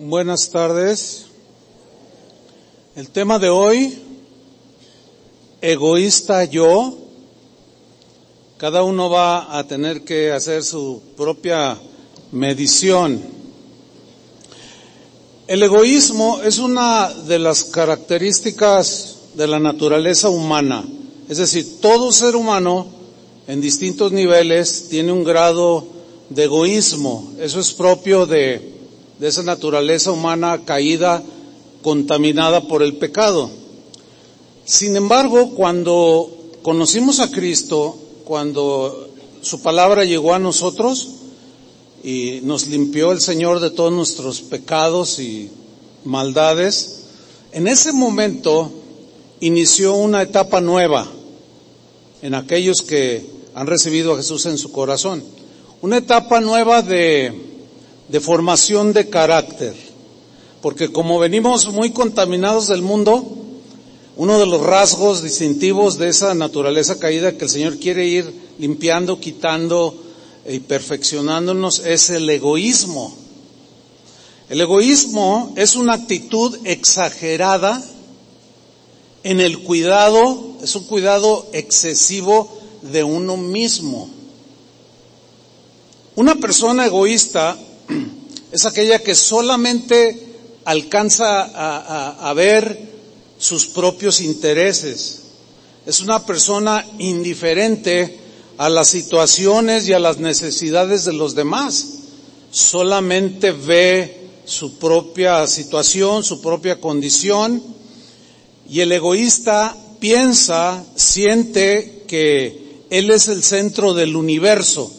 Buenas tardes. El tema de hoy, egoísta yo. Cada uno va a tener que hacer su propia medición. El egoísmo es una de las características de la naturaleza humana. Es decir, todo ser humano en distintos niveles tiene un grado de egoísmo. Eso es propio de, de esa naturaleza humana caída, contaminada por el pecado. Sin embargo, cuando conocimos a Cristo, cuando su palabra llegó a nosotros y nos limpió el Señor de todos nuestros pecados y maldades, en ese momento inició una etapa nueva en aquellos que han recibido a Jesús en su corazón. Una etapa nueva de, de formación de carácter. Porque como venimos muy contaminados del mundo, uno de los rasgos distintivos de esa naturaleza caída que el Señor quiere ir limpiando, quitando y perfeccionándonos es el egoísmo. El egoísmo es una actitud exagerada en el cuidado, es un cuidado excesivo de uno mismo. Una persona egoísta es aquella que solamente alcanza a, ver sus propios intereses. Es una persona indiferente a las situaciones y a las necesidades de los demás. Solamente ve su propia situación, su propia condición y el egoísta piensa, siente que él es el centro del universo,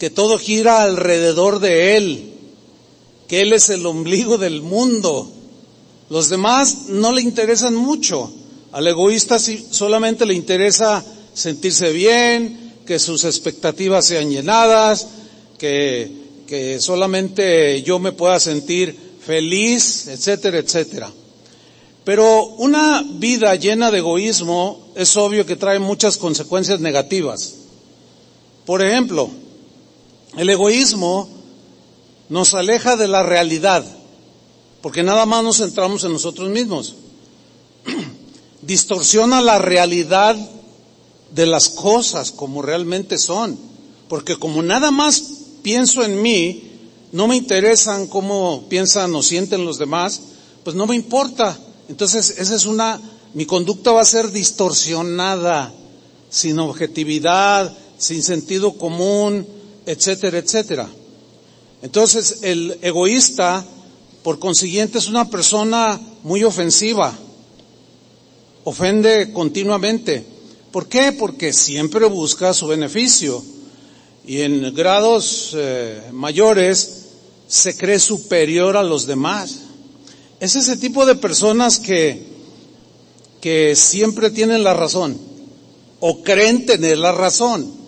que todo gira alrededor de él, que él es el ombligo del mundo. Los demás no le interesan mucho. Al egoísta solamente le interesa sentirse bien, que sus expectativas sean llenadas, que, que solamente yo me pueda sentir feliz, etcétera, etcétera. Pero una vida llena de egoísmo es obvio que trae muchas consecuencias negativas. Por ejemplo, el egoísmo nos aleja de la realidad, porque nada más nos centramos en nosotros mismos. Distorsiona la realidad de las cosas como realmente son, porque como nada más pienso en mí, no me interesan cómo piensan o sienten los demás, pues no me importa. Entonces, esa es una, mi conducta va a ser distorsionada, sin objetividad, sin sentido común, etcétera, etcétera. Entonces, el egoísta, por consiguiente, es una persona muy ofensiva. Ofende continuamente. ¿Por qué? Porque siempre busca su beneficio. Y en grados eh, mayores se cree superior a los demás. Es ese tipo de personas que, que siempre tienen la razón o creen tener la razón.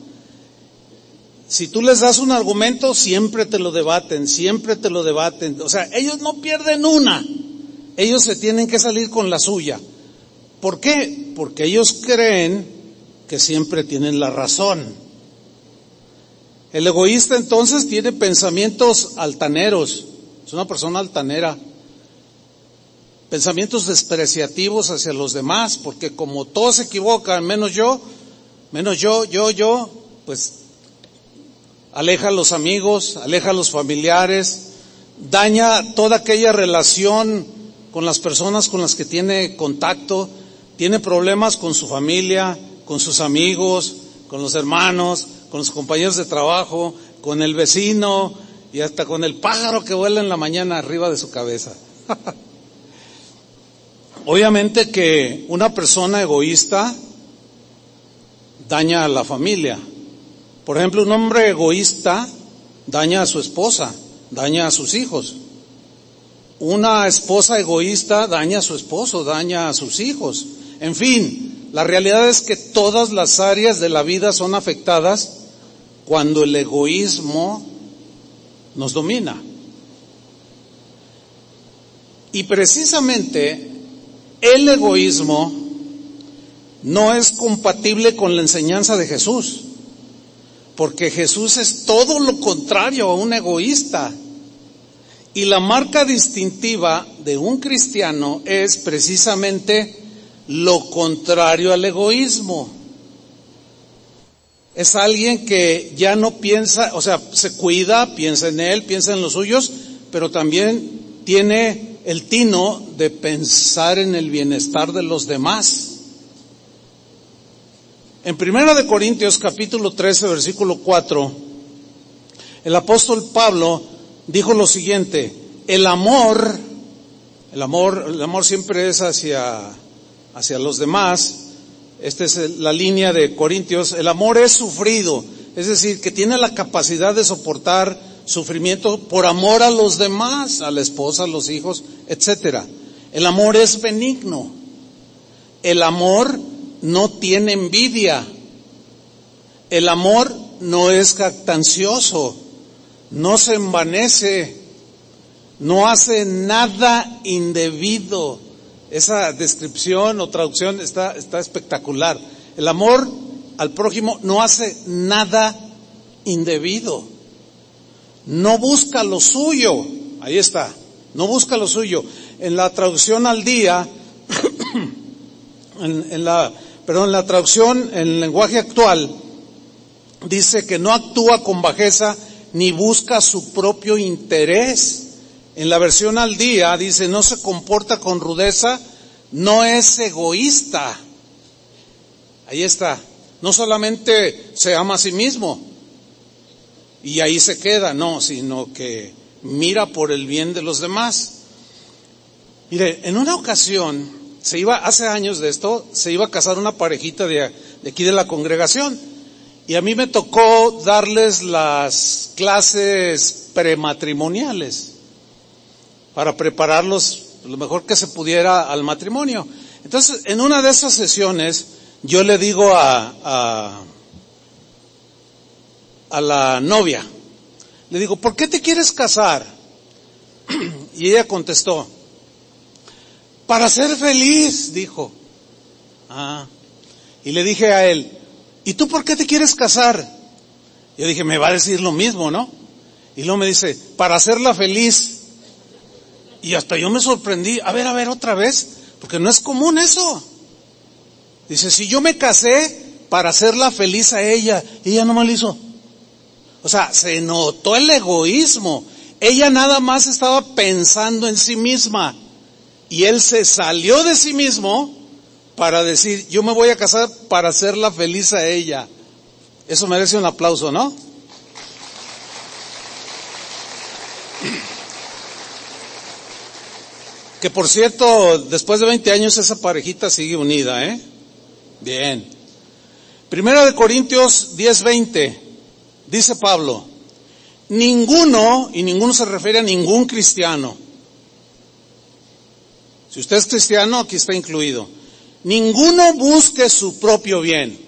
Si tú les das un argumento, siempre te lo debaten, siempre te lo debaten. O sea, ellos no pierden una. Ellos se tienen que salir con la suya. ¿Por qué? Porque ellos creen que siempre tienen la razón. El egoísta entonces tiene pensamientos altaneros. Es una persona altanera pensamientos despreciativos hacia los demás, porque como todos se equivocan, menos yo, menos yo, yo, yo, pues aleja a los amigos, aleja a los familiares, daña toda aquella relación con las personas con las que tiene contacto, tiene problemas con su familia, con sus amigos, con los hermanos, con los compañeros de trabajo, con el vecino y hasta con el pájaro que vuela en la mañana arriba de su cabeza. Obviamente que una persona egoísta daña a la familia. Por ejemplo, un hombre egoísta daña a su esposa, daña a sus hijos. Una esposa egoísta daña a su esposo, daña a sus hijos. En fin, la realidad es que todas las áreas de la vida son afectadas cuando el egoísmo nos domina. Y precisamente el egoísmo no es compatible con la enseñanza de Jesús, porque Jesús es todo lo contrario a un egoísta. Y la marca distintiva de un cristiano es precisamente lo contrario al egoísmo. Es alguien que ya no piensa, o sea, se cuida, piensa en él, piensa en los suyos, pero también tiene el tino de pensar en el bienestar de los demás. En Primera de Corintios capítulo 13 versículo 4, el apóstol Pablo dijo lo siguiente, el amor, el amor, el amor siempre es hacia, hacia los demás, esta es la línea de Corintios, el amor es sufrido, es decir, que tiene la capacidad de soportar sufrimiento por amor a los demás, a la esposa, a los hijos, etcétera. El amor es benigno. El amor no tiene envidia. El amor no es jactancioso, no se envanece, no hace nada indebido. Esa descripción o traducción está, está espectacular. El amor al prójimo no hace nada indebido. No busca lo suyo. Ahí está. No busca lo suyo. En la traducción al día, en, la, perdón, la traducción en el lenguaje actual, dice que no actúa con bajeza ni busca su propio interés. En la versión al día dice no se comporta con rudeza, no es egoísta. Ahí está. No solamente se ama a sí mismo, y ahí se queda, no, sino que mira por el bien de los demás. Mire, en una ocasión, se iba, hace años de esto, se iba a casar una parejita de, aquí de la congregación. Y a mí me tocó darles las clases prematrimoniales para prepararlos lo mejor que se pudiera al matrimonio. Entonces, en una de esas sesiones, yo le digo a, a a la novia. Le digo, ¿por qué te quieres casar? Y ella contestó, para ser feliz, dijo. Ah. Y le dije a él, ¿y tú por qué te quieres casar? Yo dije, me va a decir lo mismo, ¿no? Y luego me dice, para hacerla feliz. Y hasta yo me sorprendí, a ver, a ver, otra vez, porque no es común eso. Dice, si yo me casé para hacerla feliz a ella, y ella no me lo hizo. O sea, se notó el egoísmo. Ella nada más estaba pensando en sí misma. Y él se salió de sí mismo para decir, yo me voy a casar para hacerla feliz a ella. Eso merece un aplauso, ¿no? Que por cierto, después de 20 años esa parejita sigue unida, ¿eh? Bien. Primera de Corintios 10:20. Dice Pablo, ninguno, y ninguno se refiere a ningún cristiano. Si usted es cristiano, aquí está incluido. Ninguno busque su propio bien.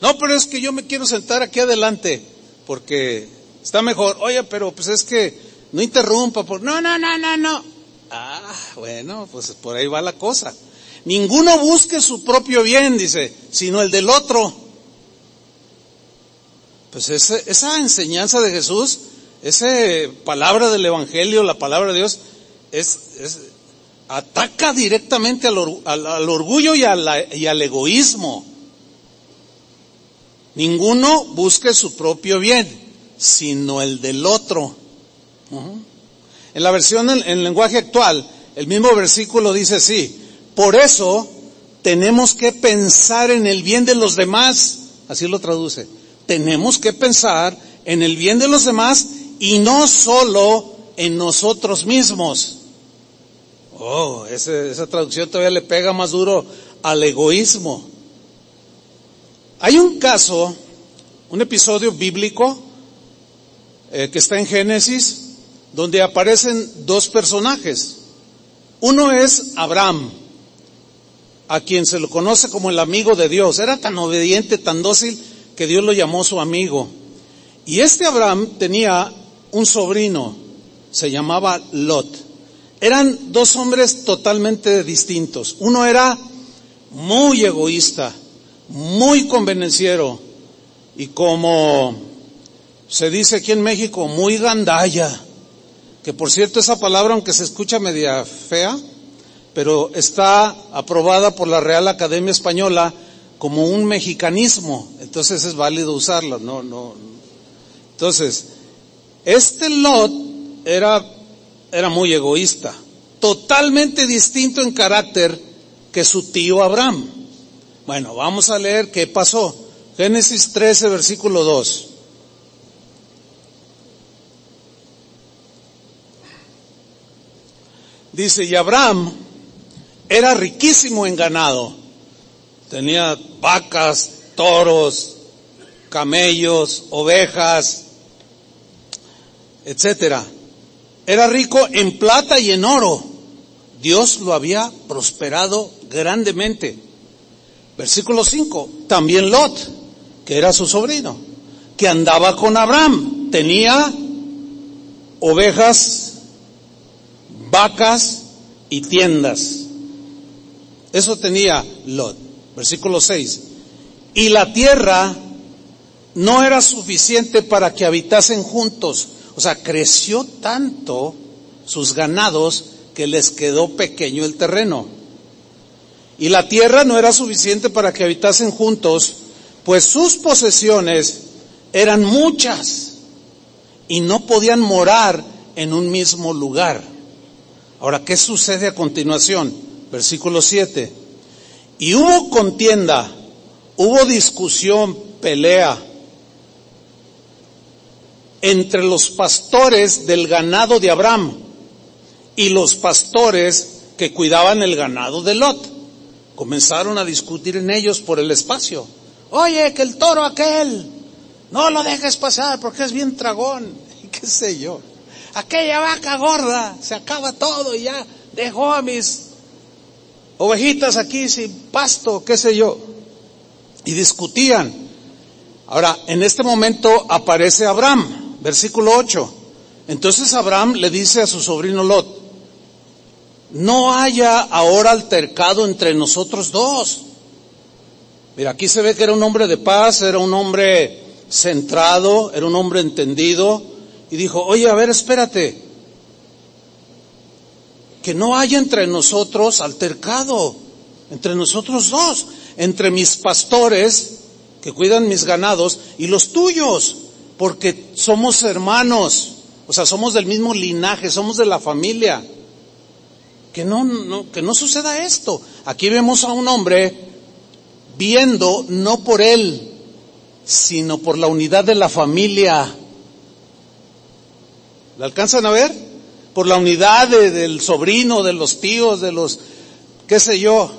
No, pero es que yo me quiero sentar aquí adelante porque está mejor. Oye, pero pues es que no interrumpa. Por... No, no, no, no, no. Ah, bueno, pues por ahí va la cosa. Ninguno busque su propio bien, dice, sino el del otro. Pues esa enseñanza de Jesús, esa palabra del Evangelio, la palabra de Dios, es, ataca directamente al, orgullo y, y, al egoísmo. Ninguno busque su propio bien, sino el del otro. En la versión en, en lenguaje actual, el mismo versículo dice así, por eso tenemos que pensar en el bien de los demás, así lo traduce tenemos que pensar en el bien de los demás y no solo en nosotros mismos. Oh, esa traducción todavía le pega más duro al egoísmo. Hay un caso, un episodio bíblico eh, que está en Génesis, donde aparecen dos personajes. Uno es Abraham, a quien se lo conoce como el amigo de Dios. Era tan obediente, tan dócil, que Dios lo llamó su amigo. Y este Abraham tenía un sobrino, se llamaba Lot. Eran dos hombres totalmente distintos. Uno era muy egoísta, muy convenenciero y como se dice aquí en México, muy gandalla. que por cierto esa palabra, aunque se escucha media fea, pero está aprobada por la Real Academia Española como un mexicanismo, entonces es válido usarla, no, no. Entonces, este Lot era, era muy egoísta, totalmente distinto en carácter que su tío Abraham. Bueno, vamos a leer qué pasó. Génesis 13, versículo 2. Dice, y Abraham era riquísimo en ganado. Tenía vacas, toros, camellos, ovejas, etcétera. Era rico en plata y en oro. Dios lo había prosperado grandemente. Versículo 5. También Lot, que era su sobrino, que andaba con Abraham, tenía ovejas, vacas y tiendas. Eso tenía Lot. Versículo 6. Y la tierra no era suficiente para que habitasen juntos. O sea, creció tanto sus ganados que les quedó pequeño el terreno. Y la tierra no era suficiente para que habitasen juntos, pues sus posesiones eran muchas y no podían morar en un mismo lugar. Ahora, ¿qué sucede a continuación? Versículo 7. Y hubo contienda, hubo discusión, pelea entre los pastores del ganado de Abraham y los pastores que cuidaban el ganado de Lot. Comenzaron a discutir en ellos por el espacio. Oye, que el toro aquel, no lo dejes pasar porque es bien tragón. Y qué sé yo. Aquella vaca gorda, se acaba todo y ya dejó a mis ovejitas aquí sin pasto, qué sé yo. Y discutían. Ahora, en este momento aparece Abraham, versículo 8. Entonces Abraham le dice a su sobrino Lot, no haya ahora altercado entre nosotros dos. Mira, aquí se ve que era un hombre de paz, era un hombre centrado, era un hombre entendido, y dijo, oye, a ver, espérate, que no haya entre nosotros altercado, entre nosotros dos, entre mis pastores que cuidan mis ganados y los tuyos, porque somos hermanos, o sea, somos del mismo linaje, somos de la familia. Que no, no, que no suceda esto. Aquí vemos a un hombre viendo no por él, sino por la unidad de la familia. ¿La alcanzan a ver? por la unidad del sobrino, de los tíos, de los, qué sé yo,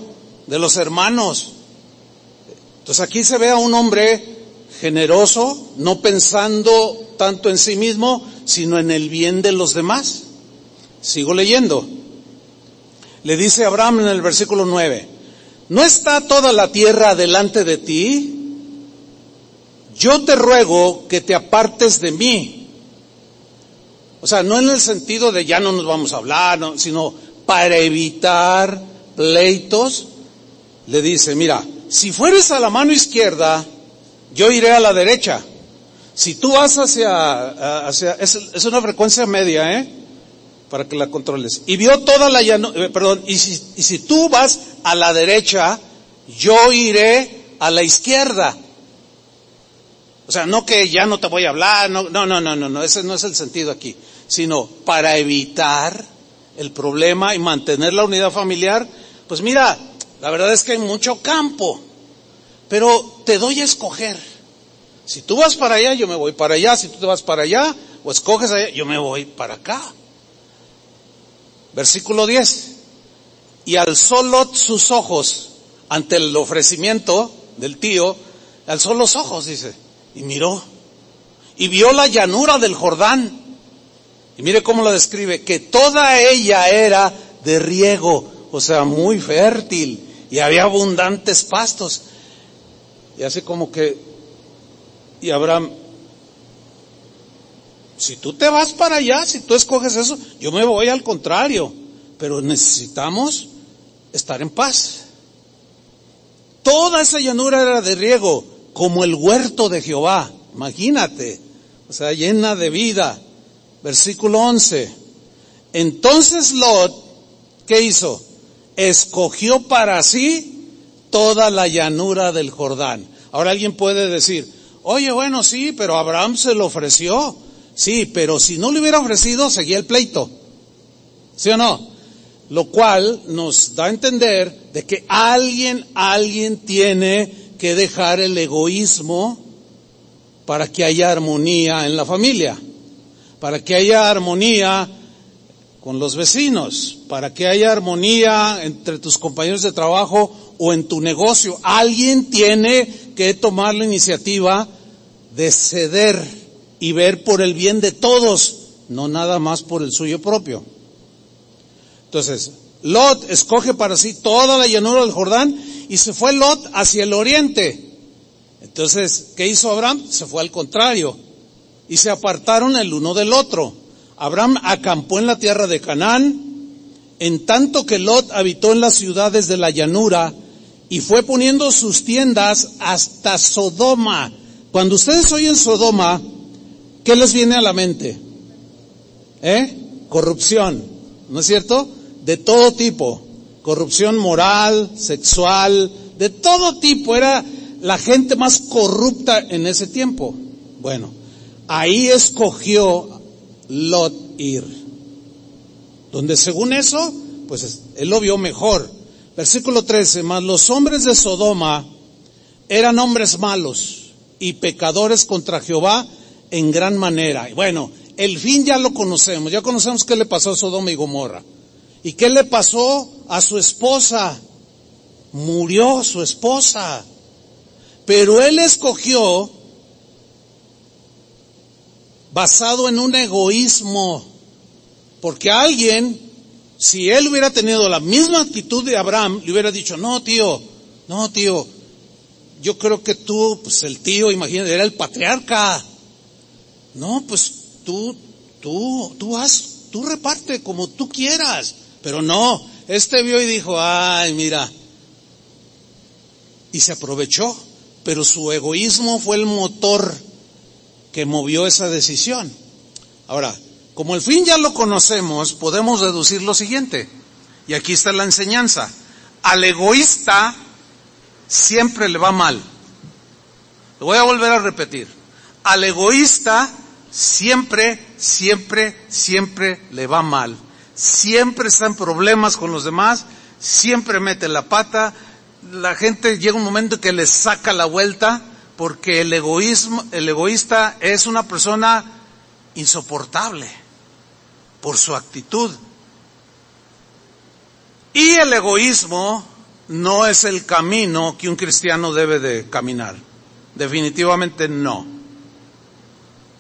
de los hermanos. Entonces aquí se ve a un hombre generoso, no pensando tanto en sí mismo, sino en el bien de los demás. Sigo leyendo. Le dice Abraham en el versículo 9, ¿no está toda la tierra delante de ti? Yo te ruego que te apartes de mí o sea, no en el sentido de ya no nos vamos a hablar, sino para evitar pleitos, le dice, mira, si fueres a la mano izquierda, yo iré a la derecha. Si tú vas hacia, hacia es, es una frecuencia media, ¿eh? Para que la controles. Y vio toda la llanura, eh, perdón, y si, y si tú vas a la derecha, yo iré a la izquierda. O sea, no que ya no te voy a hablar, no, no, no, no, no, ese no es el sentido aquí sino para evitar el problema y mantener la unidad familiar, pues mira, la verdad es que hay mucho campo, pero te doy a escoger. Si tú vas para allá, yo me voy para allá, si tú te vas para allá, o escoges allá, yo me voy para acá. Versículo 10. Y alzó Lot sus ojos ante el ofrecimiento del tío, alzó los ojos, dice, y miró, y vio la llanura del Jordán, y mire cómo lo describe, que toda ella era de riego, o sea, muy fértil, y había abundantes pastos. Y así como que, y Abraham, si tú te vas para allá, si tú escoges eso, yo me voy al contrario, pero necesitamos estar en paz. Toda esa llanura era de riego, como el huerto de Jehová, imagínate, o sea, llena de vida. Versículo 11. Entonces Lot, ¿qué hizo? Escogió para sí toda la llanura del Jordán. Ahora alguien puede decir, oye, bueno, sí, pero Abraham se lo ofreció. Sí, pero si no le hubiera ofrecido, seguía el pleito. ¿Sí o no? Lo cual nos da a entender de que alguien, alguien tiene que dejar el egoísmo para que haya armonía en la familia, para que haya armonía con los vecinos, para que haya armonía entre tus compañeros de trabajo o en tu negocio. Alguien tiene que tomar la iniciativa de ceder y ver por el bien de todos, no nada más por el suyo propio. Entonces, Lot escoge para sí toda la llanura del Jordán y se fue Lot hacia el oriente. Entonces, ¿qué hizo Abraham? Se fue al contrario y se apartaron el uno del otro. Abraham acampó en la tierra de Canaán, en tanto que Lot habitó en las ciudades de la llanura y fue poniendo sus tiendas hasta Sodoma. Cuando ustedes oyen Sodoma, ¿qué les viene a la mente? ¿Eh? Corrupción, ¿no es cierto? De todo tipo. Corrupción moral, sexual, de todo tipo. Era la gente más corrupta en ese tiempo. Bueno, ahí escogió Lot ir. Donde según eso, pues él lo vio mejor. Versículo 13, más los hombres de Sodoma eran hombres malos y pecadores contra Jehová en gran manera. Y bueno, el fin ya lo conocemos, ya conocemos qué le pasó a Sodoma y Gomorra. ¿Y qué le pasó a su esposa? Murió su esposa. Pero él escogió basado en un egoísmo, porque alguien, si él hubiera tenido la misma actitud de Abraham, le hubiera dicho, no tío, no tío, yo creo que tú, pues el tío, imagínate, era el patriarca. No, pues tú, tú, tú haz, tú reparte como tú quieras. Pero no, este vio y dijo, ay, mira. Y se aprovechó, pero su egoísmo fue el motor que movió esa decisión. Ahora, como el fin ya lo conocemos, podemos deducir lo siguiente. Y aquí está la enseñanza. Al egoísta siempre le va mal. Lo voy a volver a repetir. Al egoísta siempre, siempre, siempre le va mal. Siempre está en problemas con los demás, siempre mete la pata. La gente llega un momento que le saca la vuelta porque el egoísmo, el egoísta es una persona insoportable por su actitud. Y el egoísmo no es el camino que un cristiano debe de caminar. Definitivamente no.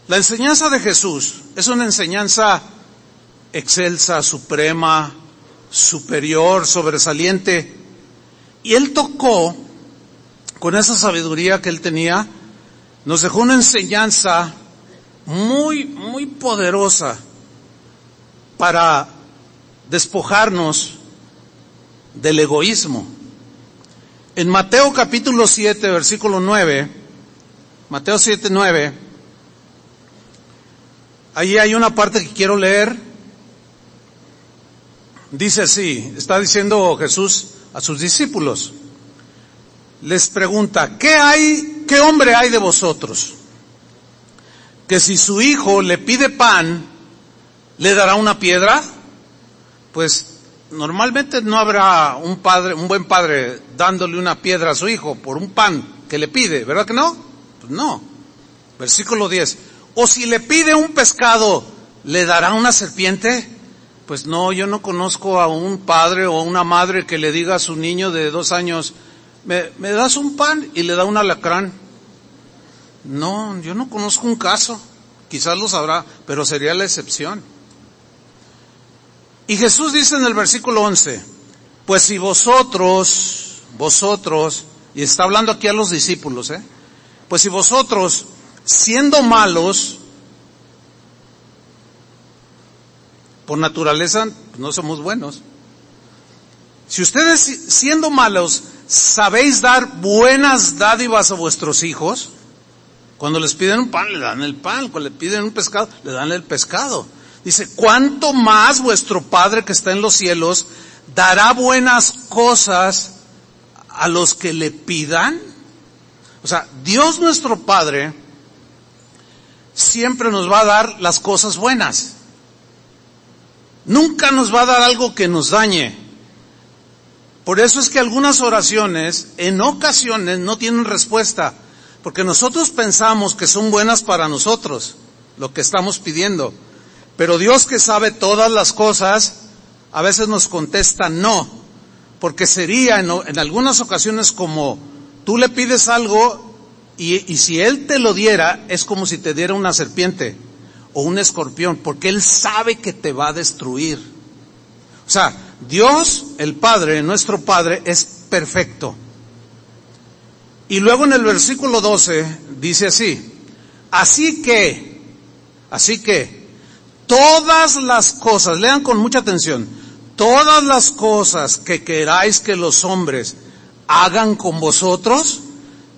La enseñanza de Jesús es una enseñanza excelsa, suprema, superior, sobresaliente. Y él tocó con esa sabiduría que él tenía, nos dejó una enseñanza muy, muy poderosa para despojarnos del egoísmo. En Mateo capítulo 7, versículo 9, Mateo 7, 9, allí hay una parte que quiero leer. Dice así, está diciendo Jesús a sus discípulos les pregunta, ¿qué hay, qué hombre hay de vosotros? Que si su hijo le pide pan, ¿le dará una piedra? Pues normalmente no habrá un padre, un buen padre dándole una piedra a su hijo por un pan que le pide, ¿verdad que no? Pues no. Versículo 10. O si le pide un pescado, ¿le dará una serpiente? Pues no, yo no conozco a un padre o una madre que le diga a su niño de dos años, ¿me, das un pan y le da un alacrán? No, yo no conozco un caso. Quizás lo sabrá, pero sería la excepción. Y Jesús dice en el versículo 11, pues si vosotros, vosotros, y está hablando aquí a los discípulos, ¿eh? Pues si vosotros, siendo malos, por naturaleza no somos buenos. Si ustedes siendo malos ¿Sabéis dar buenas dádivas a vuestros hijos? Cuando les piden un pan, le dan el pan. Cuando le piden un pescado, le dan el pescado. Dice, ¿cuánto más vuestro Padre que está en los cielos dará buenas cosas a los que le pidan? O sea, Dios nuestro Padre siempre nos va a dar las cosas buenas. Nunca nos va a dar algo que nos dañe. Por eso es que algunas oraciones en ocasiones no tienen respuesta, porque nosotros pensamos que son buenas para nosotros, lo que estamos pidiendo. Pero Dios que sabe todas las cosas, a veces nos contesta no, porque sería en, algunas ocasiones como tú le pides algo y, y si Él te lo diera, es como si te diera una serpiente o un escorpión, porque Él sabe que te va a destruir. O sea, Dios, el Padre, nuestro Padre, es perfecto. Y luego en el versículo 12 dice así, así que, así que, todas las cosas, lean con mucha atención, todas las cosas que queráis que los hombres hagan con vosotros,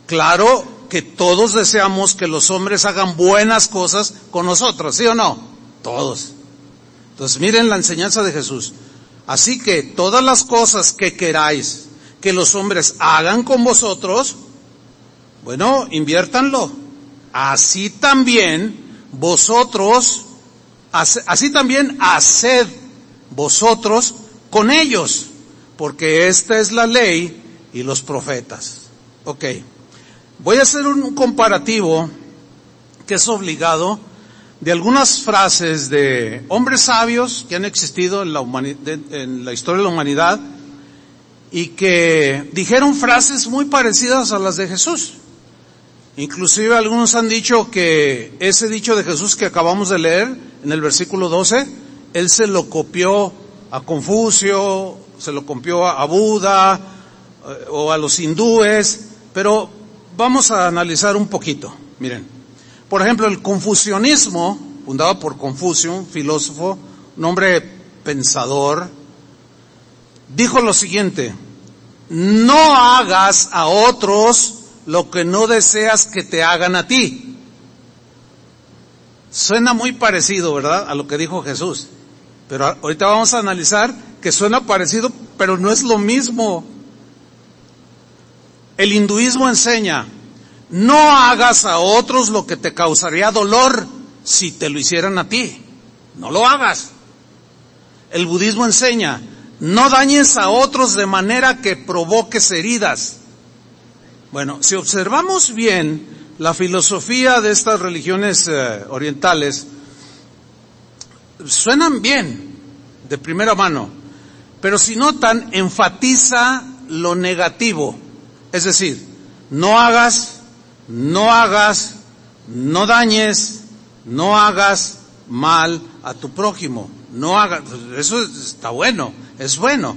claro que todos deseamos que los hombres hagan buenas cosas con nosotros, ¿sí o no? Todos. Entonces miren la enseñanza de Jesús. Así que todas las cosas que queráis que los hombres hagan con vosotros, bueno, inviértanlo. Así también vosotros, así también haced vosotros con ellos, porque esta es la ley y los profetas. Ok. Voy a hacer un comparativo que es obligado de algunas frases de hombres sabios que han existido en la, en la historia de la humanidad y que dijeron frases muy parecidas a las de Jesús. Inclusive algunos han dicho que ese dicho de Jesús que acabamos de leer en el versículo 12, él se lo copió a Confucio, se lo copió a Buda eh, o a los hindúes, pero vamos a analizar un poquito. Miren, por ejemplo, el confucianismo, fundado por Confucio, un filósofo, un hombre pensador, dijo lo siguiente, no hagas a otros lo que no deseas que te hagan a ti. Suena muy parecido, ¿verdad? A lo que dijo Jesús. Pero ahorita vamos a analizar que suena parecido, pero no es lo mismo. El hinduismo enseña, no hagas a otros lo que te causaría dolor si te lo hicieran a ti. No lo hagas. El budismo enseña, no dañes a otros de manera que provoques heridas. Bueno, si observamos bien la filosofía de estas religiones eh, orientales, suenan bien de primera mano, pero si notan, enfatiza lo negativo. Es decir, no hagas, no hagas, no dañes, no hagas mal a tu prójimo. No hagas, eso está bueno, es bueno.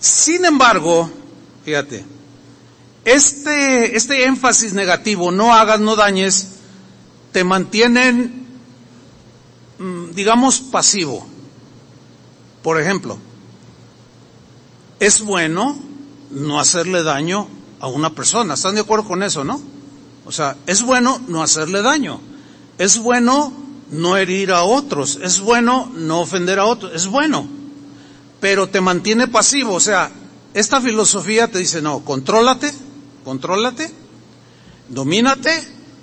Sin embargo, fíjate, este, este énfasis negativo, no hagas, no dañes, te mantienen, mm, digamos, pasivo. Por ejemplo, es bueno no hacerle daño a una persona. ¿Están de acuerdo con eso, no? O sea, es bueno no hacerle daño. Es bueno no herir a otros. Es bueno no ofender a otros. Es bueno. Pero te mantiene pasivo. O sea, esta filosofía te dice, no, contrólate, contrólate, domínate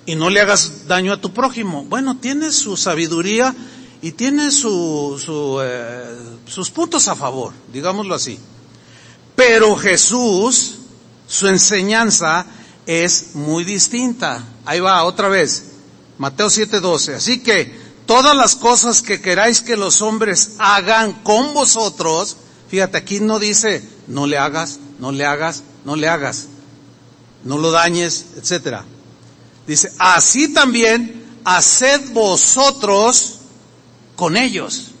y no le hagas daño a tu prójimo. Bueno, tiene su sabiduría y tiene su, su, eh, sus puntos a favor, digámoslo así. Pero Jesús, su enseñanza es muy distinta. Ahí va otra vez. Mateo 7:12. Así que todas las cosas que queráis que los hombres hagan con vosotros, fíjate, aquí no dice no le hagas, no le hagas, no le hagas, no lo dañes, etcétera. Dice, así también haced vosotros con ellos.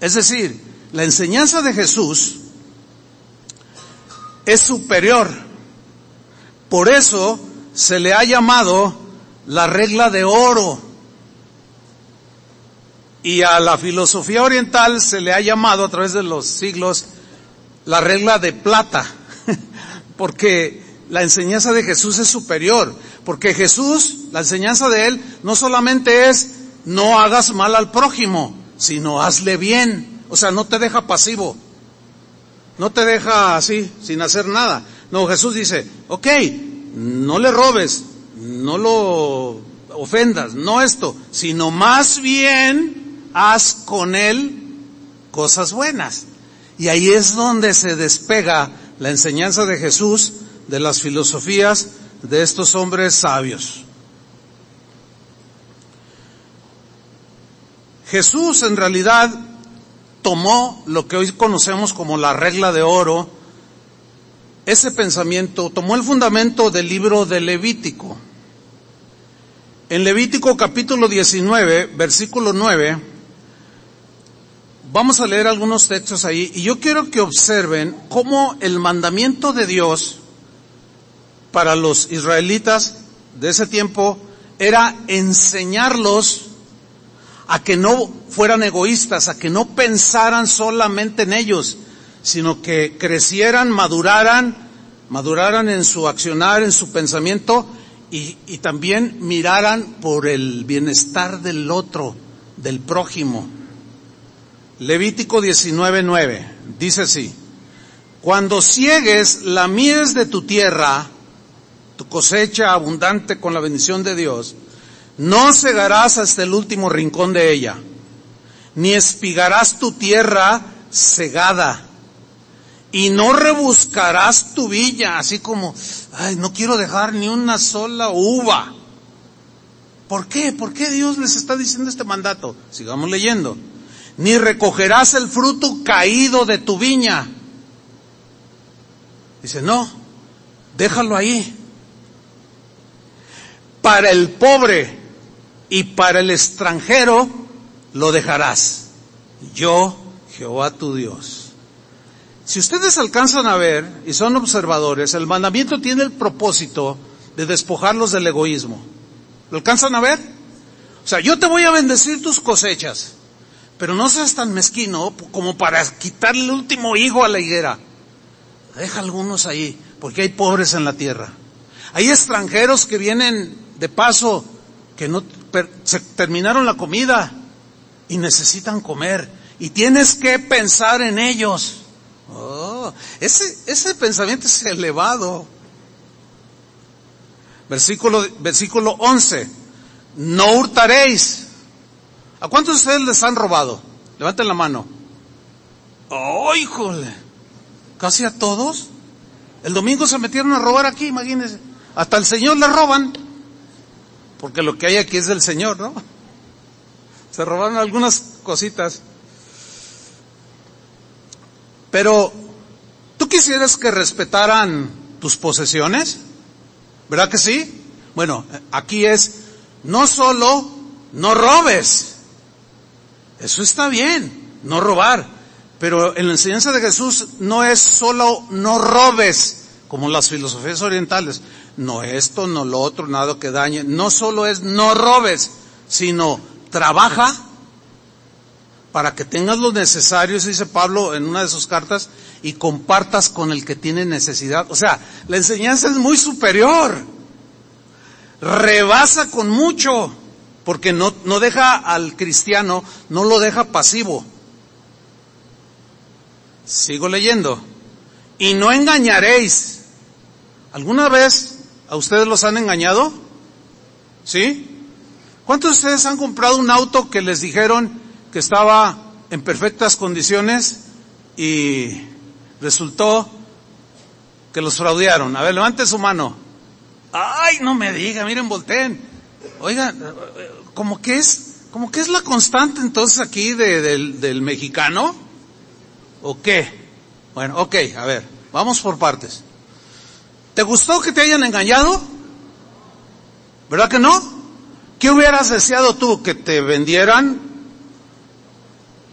Es decir, la enseñanza de Jesús es superior. Por eso se le ha llamado la regla de oro. Y a la filosofía oriental se le ha llamado a través de los siglos la regla de plata. Porque la enseñanza de Jesús es superior. Porque Jesús, la enseñanza de Él, no solamente es no hagas mal al prójimo, sino hazle bien. O sea, no te deja pasivo. No te deja así, sin hacer nada. No, Jesús dice, ok, no le robes, no lo ofendas, no esto, sino más bien haz con él cosas buenas. Y ahí es donde se despega la enseñanza de Jesús de las filosofías de estos hombres sabios. Jesús en realidad tomó lo que hoy conocemos como la regla de oro, ese pensamiento, tomó el fundamento del libro de Levítico. En Levítico capítulo 19, versículo 9, vamos a leer algunos textos ahí y yo quiero que observen cómo el mandamiento de Dios para los israelitas de ese tiempo era enseñarlos a que no fueran egoístas, a que no pensaran solamente en ellos, sino que crecieran, maduraran, maduraran en su accionar, en su pensamiento y, también miraran por el bienestar del otro, del prójimo. Levítico 19:9 dice así, cuando ciegues la mies de tu tierra, tu cosecha abundante con la bendición de Dios, no cegarás hasta el último rincón de ella, ni espigarás tu tierra cegada, y no rebuscarás tu villa, así como, ay, no quiero dejar ni una sola uva. ¿Por qué? ¿Por qué Dios les está diciendo este mandato? Sigamos leyendo. Ni recogerás el fruto caído de tu viña. Dice, no, déjalo ahí. Para el pobre y para el extranjero lo dejarás. Yo, Jehová tu Dios. Si ustedes alcanzan a ver y son observadores, el mandamiento tiene el propósito de despojarlos del egoísmo. ¿Lo alcanzan a ver? O sea, yo te voy a bendecir tus cosechas, pero no seas tan mezquino como para quitarle el último higo a la higuera. Deja algunos ahí, porque hay pobres en la tierra. Hay extranjeros que vienen de paso, que no se terminaron la comida y necesitan comer y tienes que pensar en ellos. Oh, ese, ese pensamiento es elevado. Versículo, versículo 11. No hurtaréis. ¿A cuántos de ustedes les han robado? Levanten la mano. ¡Oh, híjole! ¿Casi a todos? El domingo se metieron a robar aquí, imagínense. Hasta el Señor le roban porque lo que hay aquí es del Señor, ¿no? Se robaron algunas cositas. Pero, ¿tú quisieras que respetaran tus posesiones? ¿Verdad que sí? Bueno, aquí es, no solo no robes. Eso está bien, no robar. Pero en la enseñanza de Jesús no es solo no robes, como las filosofías orientales no esto, no lo otro, nada que dañe. No solo es no robes, sino trabaja para que tengas lo necesario, dice Pablo en una de sus cartas, y compartas con el que tiene necesidad. O sea, la enseñanza es muy superior. Rebasa con mucho, porque no, no deja al cristiano, no lo deja pasivo. Sigo leyendo. Y no engañaréis. ¿Alguna vez ¿A ustedes los han engañado? ¿Sí? ¿Cuántos de ustedes han comprado un auto que les dijeron que estaba en perfectas condiciones y resultó que los fraudearon? A ver, levante su mano. Ay, no me diga, miren, volteen. Oigan, como que es, como que es la constante entonces aquí del, del mexicano. ¿O qué? Bueno, ok, a ver, vamos por partes. ¿Te gustó que te hayan engañado? ¿Verdad que no? ¿Qué hubieras deseado tú? ¿Que te vendieran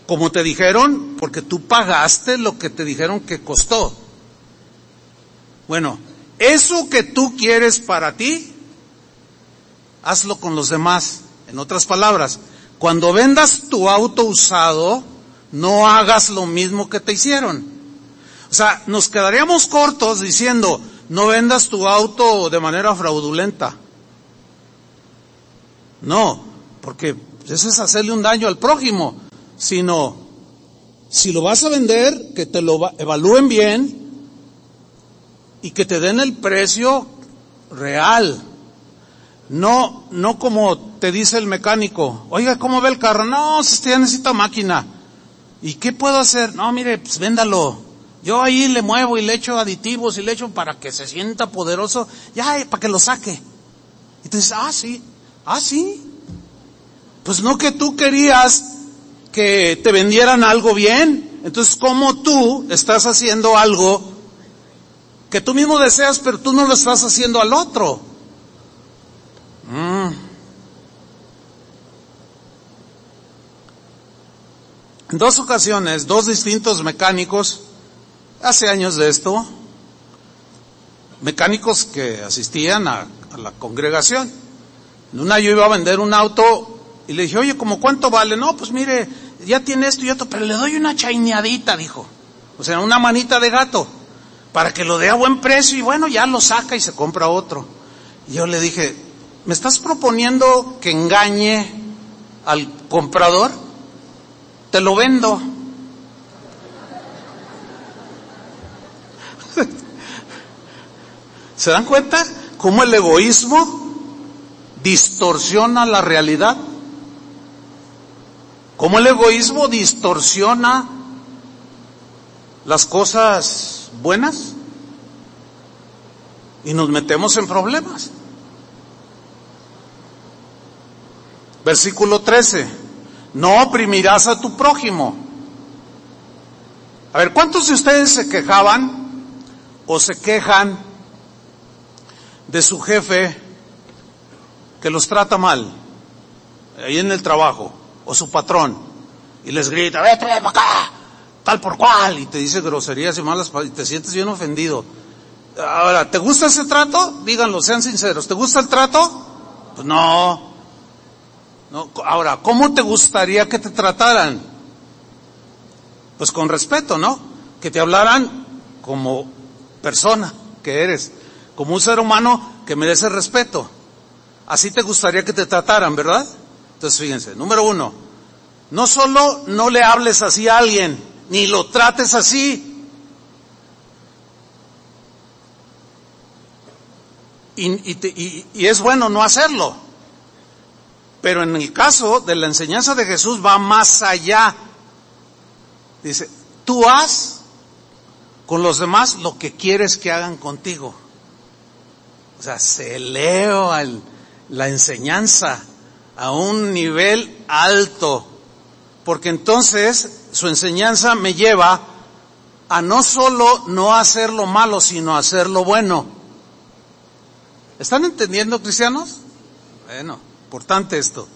como te dijeron? Porque tú pagaste lo que te dijeron que costó. Bueno, eso que tú quieres para ti, hazlo con los demás. En otras palabras, cuando vendas tu auto usado, no hagas lo mismo que te hicieron. O sea, nos quedaríamos cortos diciendo, no vendas tu auto de manera fraudulenta. No, porque Eso es hacerle un daño al prójimo, sino si lo vas a vender, que te lo evalúen bien y que te den el precio real. No, no como te dice el mecánico, oiga, ¿cómo ve el carro? No, usted ya necesita máquina. ¿Y qué puedo hacer? No, mire, pues véndalo. Yo ahí le muevo y le echo aditivos y le echo para que se sienta poderoso, ya, para que lo saque. Dices, ah, sí, ah, sí. Pues no que tú querías que te vendieran algo bien. Entonces, ¿cómo tú estás haciendo algo que tú mismo deseas, pero tú no lo estás haciendo al otro? Mm. En dos ocasiones, dos distintos mecánicos, hace años de esto, mecánicos que asistían a, la congregación. En una yo iba a vender un auto y le dije, oye, ¿cómo cuánto vale? No, pues mire, ya tiene esto y esto, pero le doy una chaineadita, dijo. O sea, una manita de gato, para que lo dé a buen precio y bueno, ya lo saca y se compra otro. Y yo le dije, ¿me estás proponiendo que engañe al comprador? Te lo vendo. ¿Se dan cuenta cómo el egoísmo distorsiona la realidad? Cómo el egoísmo distorsiona las cosas buenas y nos metemos en problemas. Versículo 13. No oprimirás a tu prójimo. A ver, ¿cuántos de ustedes se quejaban o se quejan de su jefe que los trata mal ahí en el trabajo? o su patrón y les grita, vete para acá, tal por cual, y te dice groserías y malas y te sientes bien ofendido. Ahora, ¿te gusta ese trato? Díganlo, sean sinceros. ¿Te gusta el trato? Pues no. no. Ahora, ¿cómo te gustaría que te trataran? Pues con respeto, ¿no? Que te hablaran como persona que eres, como un ser humano que merece respeto. Así te gustaría que te trataran, ¿verdad? Entonces fíjense, número uno, no solo no le hables así a alguien, ni lo trates así. Y, y, es bueno no hacerlo. Pero en el caso de la enseñanza de Jesús va más allá. Dice, tú haz con los demás lo que quieres que hagan contigo. O sea, se eleva la enseñanza a un nivel alto, porque entonces su enseñanza me lleva a no solo no hacer lo malo, sino hacer lo bueno. ¿Están entendiendo, cristianos? Bueno, importante esto.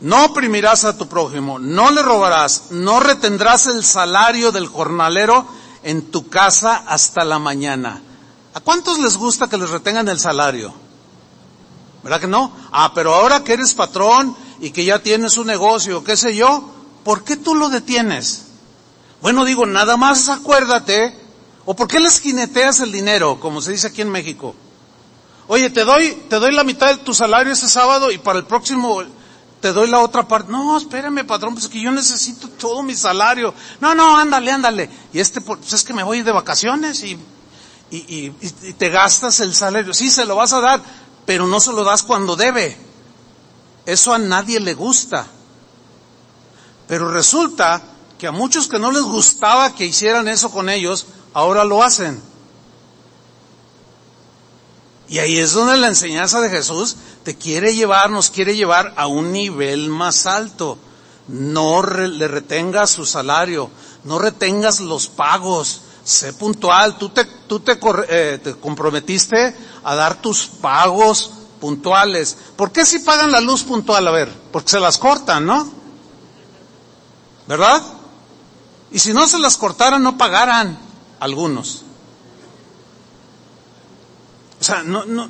No oprimirás a tu prójimo, no le robarás, no retendrás el salario del jornalero en tu casa hasta la mañana. ¿A cuántos les gusta que les retengan el salario? ¿Verdad que no? Ah, pero ahora que eres patrón y que ya tienes un negocio, qué sé yo, ¿por qué tú lo detienes? Bueno, digo, nada más acuérdate, o ¿por qué les jineteas el dinero, como se dice aquí en México? Oye, te doy, te doy la mitad de tu salario ese sábado y para el próximo te doy la otra parte. No, espérame, patrón, pues es que yo necesito todo mi salario. No, no, ándale, ándale. Y este, pues es que me voy de vacaciones y, y, y te gastas el salario. Sí, se lo vas a dar pero no se lo das cuando debe. Eso a nadie le gusta. Pero resulta que a muchos que no les gustaba que hicieran eso con ellos, ahora lo hacen. Y ahí es donde la enseñanza de Jesús te quiere llevar, nos quiere llevar a un nivel más alto. No le retengas su salario, no retengas los pagos, sé puntual, tú te, tú te, eh, te, comprometiste a dar tus pagos puntuales. ¿Por qué si pagan la luz puntual? A ver, porque se las cortan, ¿no? ¿Verdad? Y si no se las cortaran, no pagaran algunos. Sea, no, no,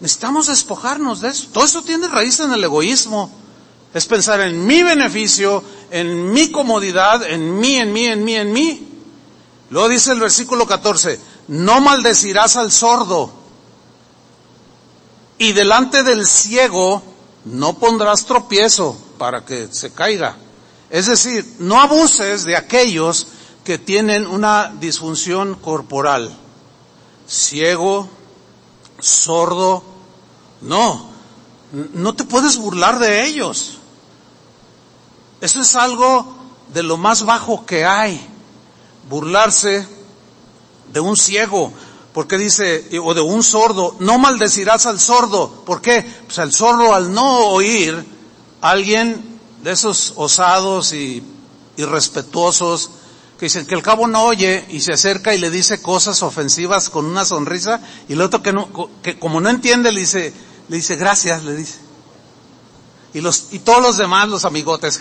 necesitamos despojarnos de eso. Todo eso tiene raíz en el egoísmo. Es pensar en mi beneficio, en mi comodidad, en mí, en mí, en mí, en mí. Luego dice el versículo 14, no maldecirás al sordo y delante del ciego no pondrás tropiezo para que se caiga. Es decir, no abuses de aquellos que tienen una disfunción corporal. Ciego, sordo, no, no te puedes burlar de ellos. Eso es algo de lo más bajo que hay, burlarse de un ciego, porque dice, o de un sordo, no maldecirás al sordo. ¿Por qué? Pues al sordo al no oír, alguien de esos osados y irrespetuosos, que dicen que el cabo no oye y se acerca y le dice cosas ofensivas con una sonrisa, y el otro que no, que como no entiende le dice, le dice gracias, le dice. Y los, y todos los demás, los amigotes,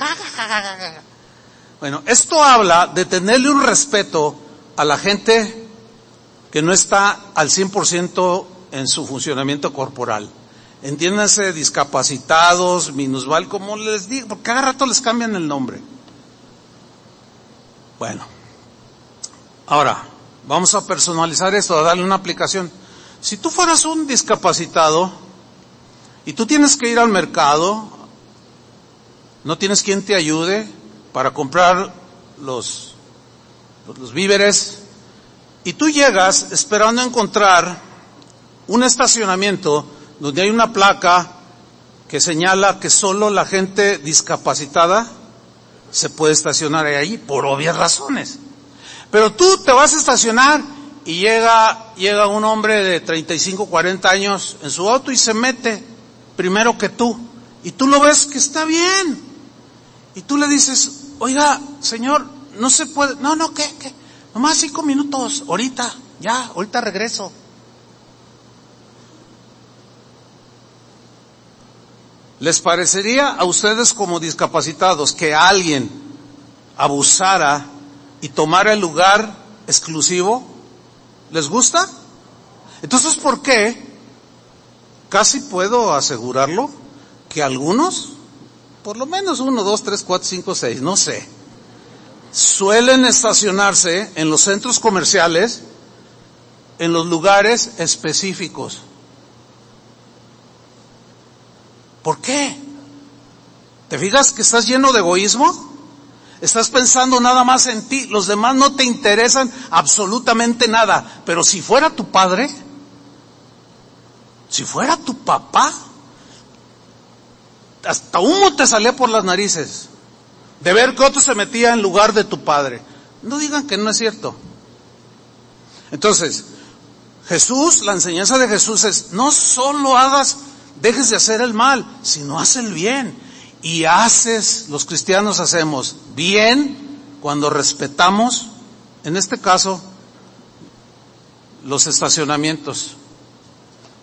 Bueno, esto habla de tenerle un respeto a la gente que no está al 100% en su funcionamiento corporal. Entiéndanse discapacitados, minusval, como les digo, porque cada rato les cambian el nombre. Bueno, ahora, vamos a personalizar esto, a darle una aplicación. Si tú fueras un discapacitado y tú tienes que ir al mercado, no tienes quien te ayude para comprar los, los víveres, y tú llegas esperando encontrar un estacionamiento donde hay una placa que señala que solo la gente discapacitada se puede estacionar ahí por obvias razones. Pero tú te vas a estacionar y llega, llega un hombre de 35, 40 años en su auto y se mete primero que tú. Y tú lo ves que está bien. Y tú le dices, oiga, señor, no se puede, no, no, ¿qué, qué? Nomás cinco minutos, ahorita, ya, ahorita regreso. ¿Les parecería a ustedes como discapacitados que alguien abusara y tomara el lugar exclusivo? ¿Les gusta? Entonces, ¿por qué? Casi puedo asegurarlo que algunos, por lo menos uno, dos, tres, cuatro, cinco, seis, no sé, suelen estacionarse en los centros comerciales en los lugares específicos. ¿Por qué? ¿Te fijas que estás lleno de egoísmo? Estás pensando nada más en ti, los demás no te interesan absolutamente nada, pero si fuera tu padre, si fuera tu papá, hasta humo te salía por las narices de ver que otro se metía en lugar de tu padre. No digan que no es cierto. Entonces, Jesús, la enseñanza de Jesús es, no solo hagas, dejes de hacer el mal, sino haz el bien. Y haces, los cristianos hacemos bien cuando respetamos, en este caso, los estacionamientos,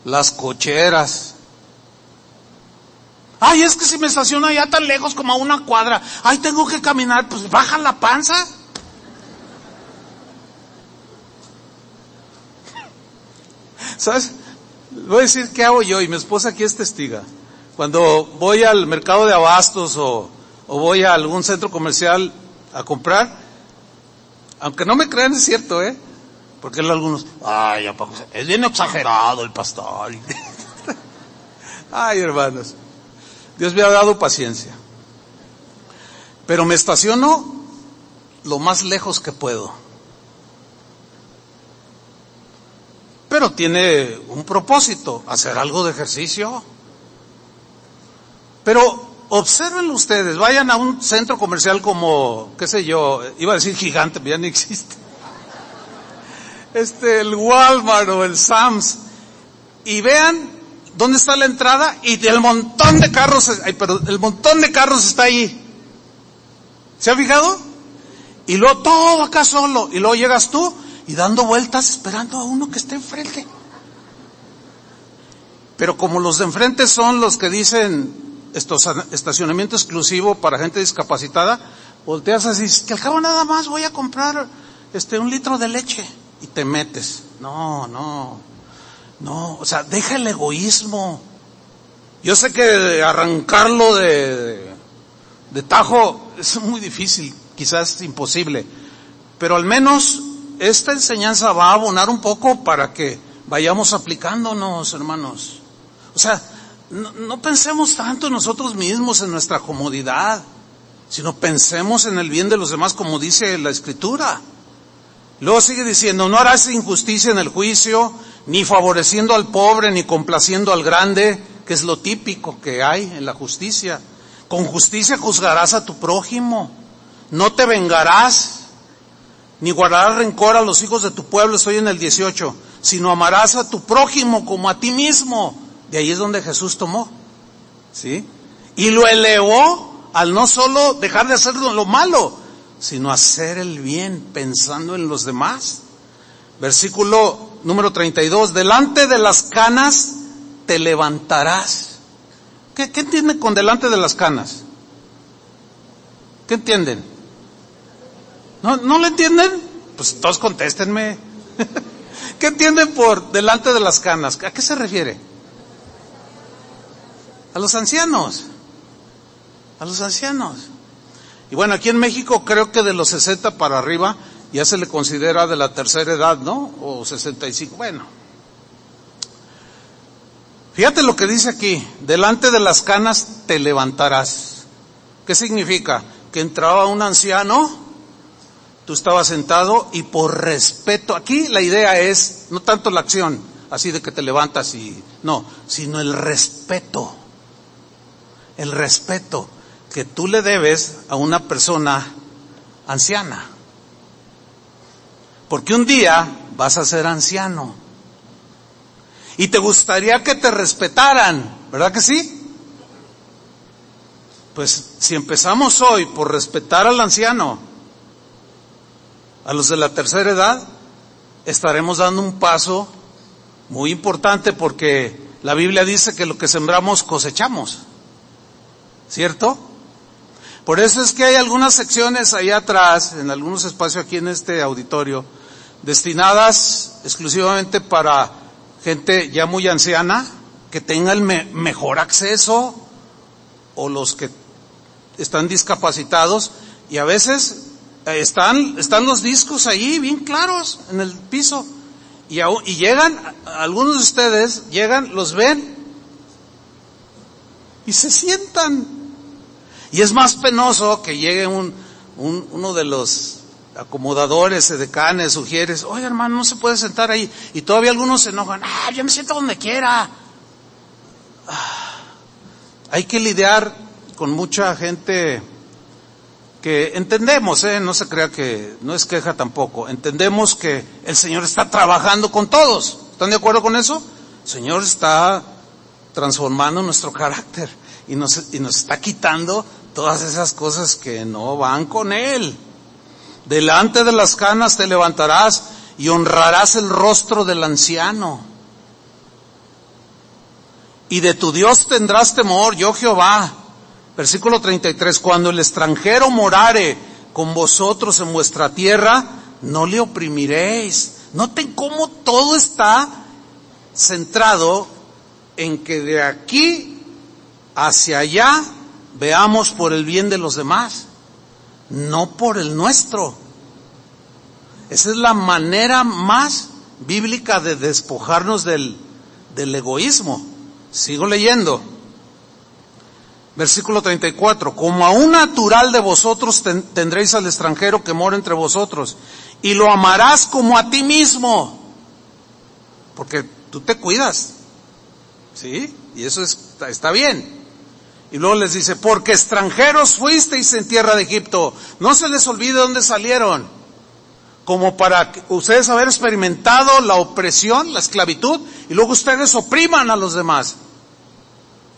las cocheras, Ay, es que si me estaciono allá tan lejos como a una cuadra, ay, tengo que caminar, pues baja la panza. ¿Sabes? Voy a decir qué hago yo y mi esposa aquí es testiga. Cuando voy al mercado de abastos o, o voy a algún centro comercial a comprar, aunque no me crean es cierto, ¿eh? Porque algunos, ay, es bien exagerado el pastor. ay, hermanos. Dios me ha dado paciencia. Pero me estaciono lo más lejos que puedo. Pero tiene un propósito, hacer algo de ejercicio. Pero observen ustedes, vayan a un centro comercial como, qué sé yo, iba a decir gigante, ya no existe. Este, el Walmart o el Sams, y vean ¿Dónde está la entrada? Y el montón de carros, ay, perdón, el montón de carros está ahí. ¿Se ha fijado? Y luego todo acá solo. Y luego llegas tú y dando vueltas esperando a uno que esté enfrente. Pero como los de enfrente son los que dicen estos, estacionamiento exclusivo para gente discapacitada, volteas así, que al cabo nada más voy a comprar este un litro de leche y te metes. No, no. No, o sea, deja el egoísmo. Yo sé que arrancarlo de, de tajo es muy difícil, quizás imposible, pero al menos esta enseñanza va a abonar un poco para que vayamos aplicándonos, hermanos. O sea, no, pensemos tanto en nosotros mismos, en nuestra comodidad, sino pensemos en el bien de los demás como dice la escritura. Luego sigue diciendo, no harás injusticia en el juicio, ni favoreciendo al pobre, ni complaciendo al grande, que es lo típico que hay en la justicia. Con justicia juzgarás a tu prójimo, no te vengarás, ni guardarás rencor a los hijos de tu pueblo, estoy en el 18, sino amarás a tu prójimo como a ti mismo. De ahí es donde Jesús tomó, ¿sí? Y lo elevó al no solo dejar de hacer lo malo, sino hacer el bien pensando en los demás. Versículo número 32, delante de las canas te levantarás. ¿Qué, qué entienden con delante de las canas? ¿Qué entienden? ¿No, ¿No lo entienden? Pues todos contéstenme. ¿Qué entienden por delante de las canas? ¿A qué se refiere? A los ancianos. A los ancianos. Y bueno, aquí en México creo que de los 60 para arriba ya se le considera de la tercera edad, ¿no? O 65. Bueno. Fíjate lo que dice aquí. Delante de las canas te levantarás. ¿Qué significa? Que entraba un anciano, tú estabas sentado y por respeto, aquí la idea es no tanto la acción, así de que te levantas y no, sino el respeto. El respeto que tú le debes a una persona anciana. Porque un día vas a ser anciano. Y te gustaría que te respetaran, ¿verdad que sí? Pues si empezamos hoy por respetar al anciano, a los de la tercera edad, estaremos dando un paso muy importante porque la Biblia dice que lo que sembramos cosechamos. ¿Cierto? Por eso es que hay algunas secciones ahí atrás, en algunos espacios aquí en este auditorio, destinadas exclusivamente para gente ya muy anciana, que tenga el mejor acceso, o los que están discapacitados, y a veces están, están los discos ahí bien claros en el piso, y, y llegan, algunos de ustedes llegan, los ven, y se sientan y es más penoso que llegue un, un, uno de los acomodadores, decanes, sugieres, oye hermano, no se puede sentar ahí. Y todavía algunos se enojan, ah, yo me siento donde quiera. Ah, hay que lidiar con mucha gente que entendemos, ¿eh? no se crea que no es queja tampoco, entendemos que el Señor está trabajando con todos. ¿Están de acuerdo con eso? El Señor está transformando nuestro carácter y nos, y nos está quitando todas esas cosas que no van con él. Delante de las canas te levantarás y honrarás el rostro del anciano. Y de tu Dios tendrás temor, yo Jehová. Versículo 33, cuando el extranjero morare con vosotros en vuestra tierra, no le oprimiréis. Noten cómo todo está centrado en que de aquí hacia allá veamos por el bien de los demás, no por el nuestro. Esa es la manera más bíblica de despojarnos del, del egoísmo. Sigo leyendo. Versículo 34. Como a un natural de vosotros tendréis al extranjero que mora entre vosotros y lo amarás como a ti mismo. Porque tú te cuidas. ¿Sí? Y eso está bien. Y luego les dice, porque extranjeros fuisteis en tierra de Egipto. No se les olvide dónde salieron. Como para ustedes haber experimentado la opresión, la esclavitud, y luego ustedes opriman a los demás.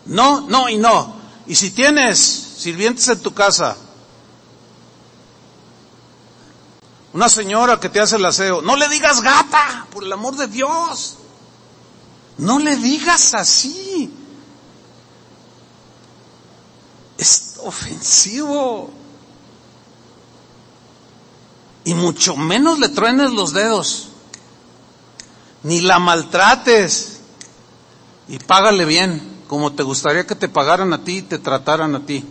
No, no y no. Y si tienes sirvientes en tu casa, una señora que te hace el aseo, no le digas gata, por el amor de Dios. No le digas así es ofensivo. Y mucho menos le truenes los dedos, ni la maltrates y págale bien, como te gustaría que te pagaran a ti y te trataran a ti.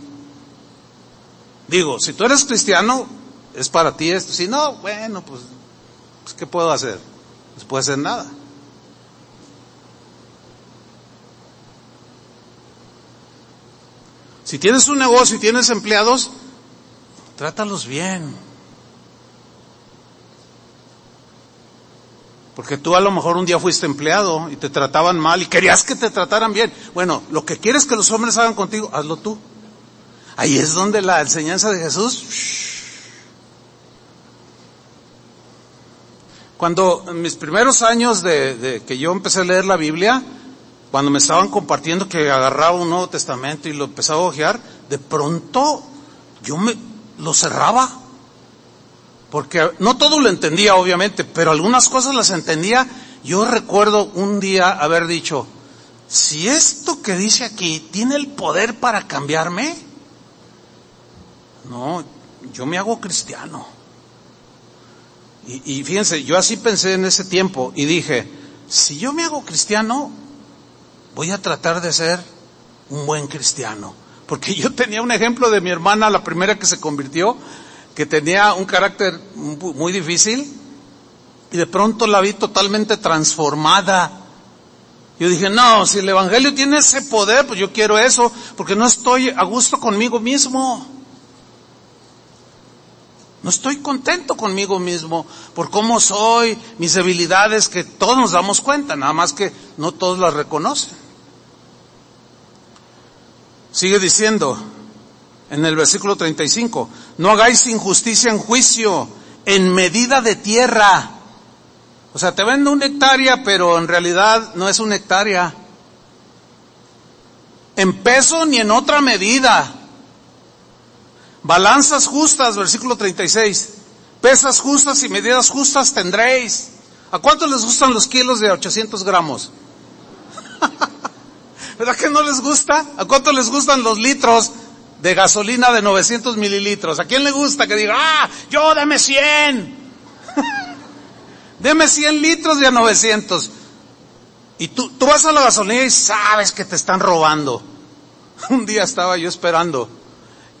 Digo, si tú eres cristiano, es para ti esto. Si no, bueno, pues, pues ¿qué puedo hacer? Pues puedo hacer nada. Si tienes un negocio y tienes empleados, trátalos bien. Porque tú a lo mejor un día fuiste empleado y te trataban mal y querías que te trataran bien. Bueno, lo que quieres que los hombres hagan contigo, hazlo tú. Ahí es donde la enseñanza de Jesús. Cuando en mis primeros años de, que yo empecé a leer la Biblia, cuando me estaban compartiendo que agarraba un Nuevo Testamento y lo empezaba a ojear, de pronto yo me lo cerraba porque no todo lo entendía, obviamente, pero algunas cosas las entendía. Yo recuerdo un día haber dicho, si esto que dice aquí tiene el poder para cambiarme, no, yo me hago cristiano. Y, fíjense, yo así pensé en ese tiempo y dije, si yo me hago cristiano, voy a tratar de ser un buen cristiano. Porque yo tenía un ejemplo de mi hermana, la primera que se convirtió, que tenía un carácter muy difícil y de pronto la vi totalmente transformada. Yo dije, no, si el Evangelio tiene ese poder, pues yo quiero eso, porque no estoy a gusto conmigo mismo. No estoy contento conmigo mismo por cómo soy, mis debilidades, que todos nos damos cuenta, nada más que no todos las reconocen. Sigue diciendo, en el versículo 35. No hagáis injusticia en juicio, en medida de tierra. O sea, te vendo una hectárea, pero en realidad no es una hectárea. En peso ni en otra medida. Balanzas justas, versículo 36. Pesas justas y medidas justas tendréis. ¿A cuánto les gustan los kilos de 800 gramos? ¿Verdad que no les gusta? ¿A cuánto les gustan los litros de gasolina de 900 mililitros. ¿A quién le gusta que diga, ah, yo deme 100? deme 100 litros de a 900. Y tú, tú vas a la gasolina y sabes que te están robando. Un día estaba yo esperando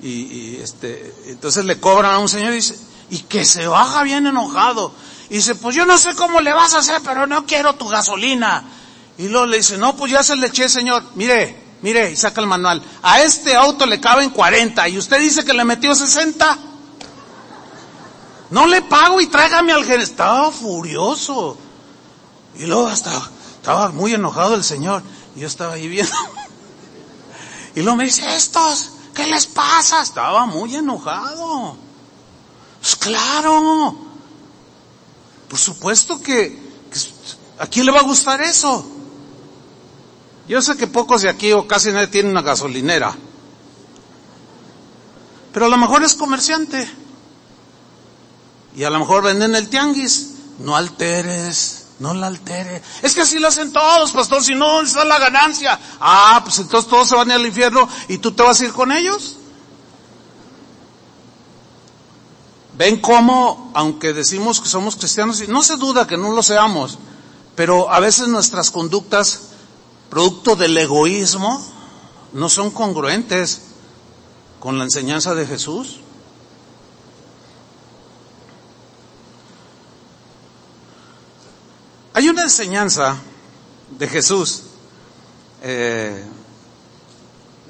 y, y, este, entonces le cobran a un señor y dice, y que se baja bien enojado. Y dice, pues yo no sé cómo le vas a hacer, pero no quiero tu gasolina. Y luego le dice, no, pues ya se le eché, señor. Mire, Mire, y saca el manual. A este auto le caben 40 y usted dice que le metió 60. No le pago y tráigame al gerente. Estaba furioso. Y luego hasta, estaba muy enojado el señor. Y yo estaba ahí viendo. Y luego me dice, estos, ¿qué les pasa? Estaba muy enojado. Pues claro. Por supuesto que, que ¿a quién le va a gustar eso? Yo sé que pocos de aquí o casi nadie tiene una gasolinera. Pero a lo mejor es comerciante. Y a lo mejor venden el tianguis. No alteres, no la alteres. Es que así lo hacen todos, pastor, si no, está la ganancia. Ah, pues entonces todos se van al infierno y tú te vas a ir con ellos. Ven cómo, aunque decimos que somos cristianos, y no se duda que no lo seamos, pero a veces nuestras conductas producto del egoísmo, no son congruentes con la enseñanza de Jesús. Hay una enseñanza de Jesús. Eh,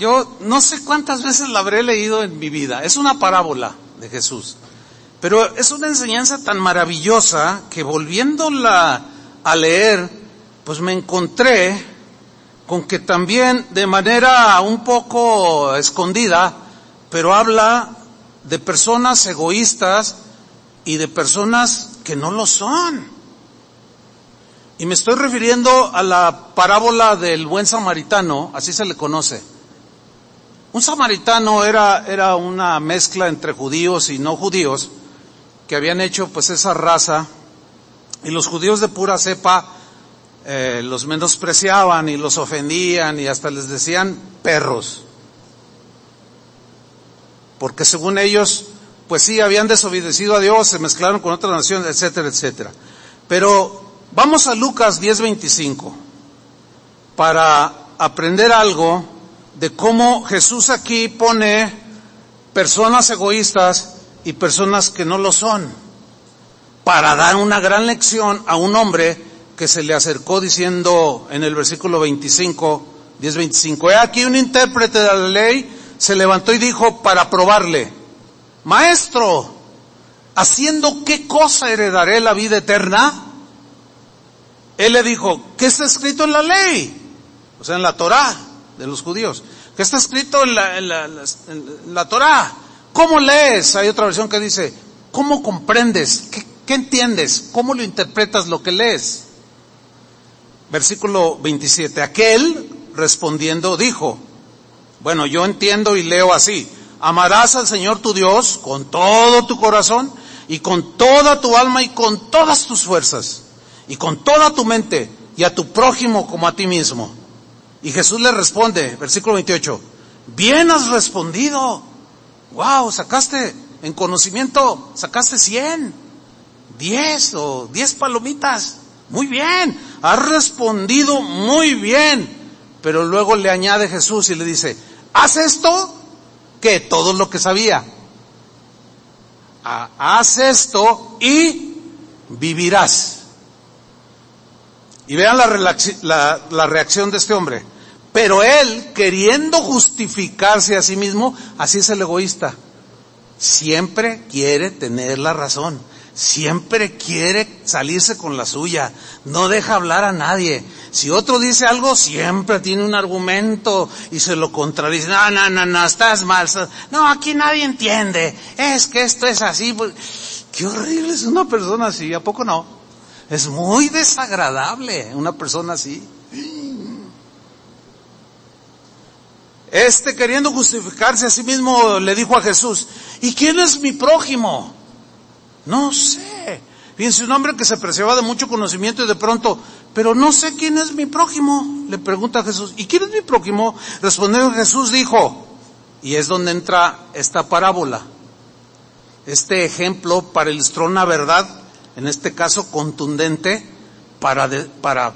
yo no sé cuántas veces la habré leído en mi vida. Es una parábola de Jesús. Pero es una enseñanza tan maravillosa que volviéndola a leer, pues me encontré con que también de manera un poco escondida, pero habla de personas egoístas y de personas que no lo son. Y me estoy refiriendo a la parábola del buen samaritano, así se le conoce. Un samaritano era, era una mezcla entre judíos y no judíos que habían hecho pues esa raza y los judíos de pura cepa eh, los menospreciaban y los ofendían y hasta les decían perros. Porque según ellos, pues sí, habían desobedecido a Dios, se mezclaron con otras naciones, etcétera, etcétera. Pero vamos a Lucas 10:25 para aprender algo de cómo Jesús aquí pone personas egoístas y personas que no lo son, para dar una gran lección a un hombre que se le acercó diciendo en el versículo 25, 10-25, he aquí un intérprete de la ley se levantó y dijo para probarle, Maestro, ¿haciendo qué cosa heredaré la vida eterna? Él le dijo, ¿qué está escrito en la ley? O sea, en la Torah de los judíos. ¿Qué está escrito en la, en en la Torah? ¿Cómo lees? Hay otra versión que dice, ¿cómo comprendes? ¿Qué, ¿Qué entiendes? ¿Cómo lo interpretas lo que lees? Versículo 27. Aquel respondiendo dijo, bueno, yo entiendo y leo así, amarás al Señor tu Dios con todo tu corazón y con toda tu alma y con todas tus fuerzas y con toda tu mente y a tu prójimo como a ti mismo. Y Jesús le responde, versículo 28, bien has respondido. Wow, sacaste en conocimiento, sacaste 100, 10 o 10 palomitas. Muy bien, has respondido muy bien. Pero luego le añade Jesús y le dice, haz esto que todo lo que sabía. Haz esto y vivirás. Y vean la, la, reacción de este hombre. Pero él, queriendo justificarse a sí mismo, así es el egoísta. Siempre quiere tener la razón. Siempre quiere salirse con la suya. No deja hablar a nadie. Si otro dice algo, siempre tiene un argumento y se lo contradice. No, no, no, no, estás mal. No, aquí nadie entiende. Es que esto es así. Pues, qué horrible es una persona así. ¿A poco no? Es muy desagradable una persona así. Este queriendo justificarse a sí mismo le dijo a Jesús, ¿y quién es mi prójimo? No sé. Fíjense, un hombre que se preciaba de mucho conocimiento y de pronto, pero no sé quién es mi prójimo. Le pregunta a Jesús, ¿y quién es mi prójimo? Respondió Jesús, dijo, y es donde entra esta parábola, este ejemplo para ilustrar una verdad, en este caso contundente, para, para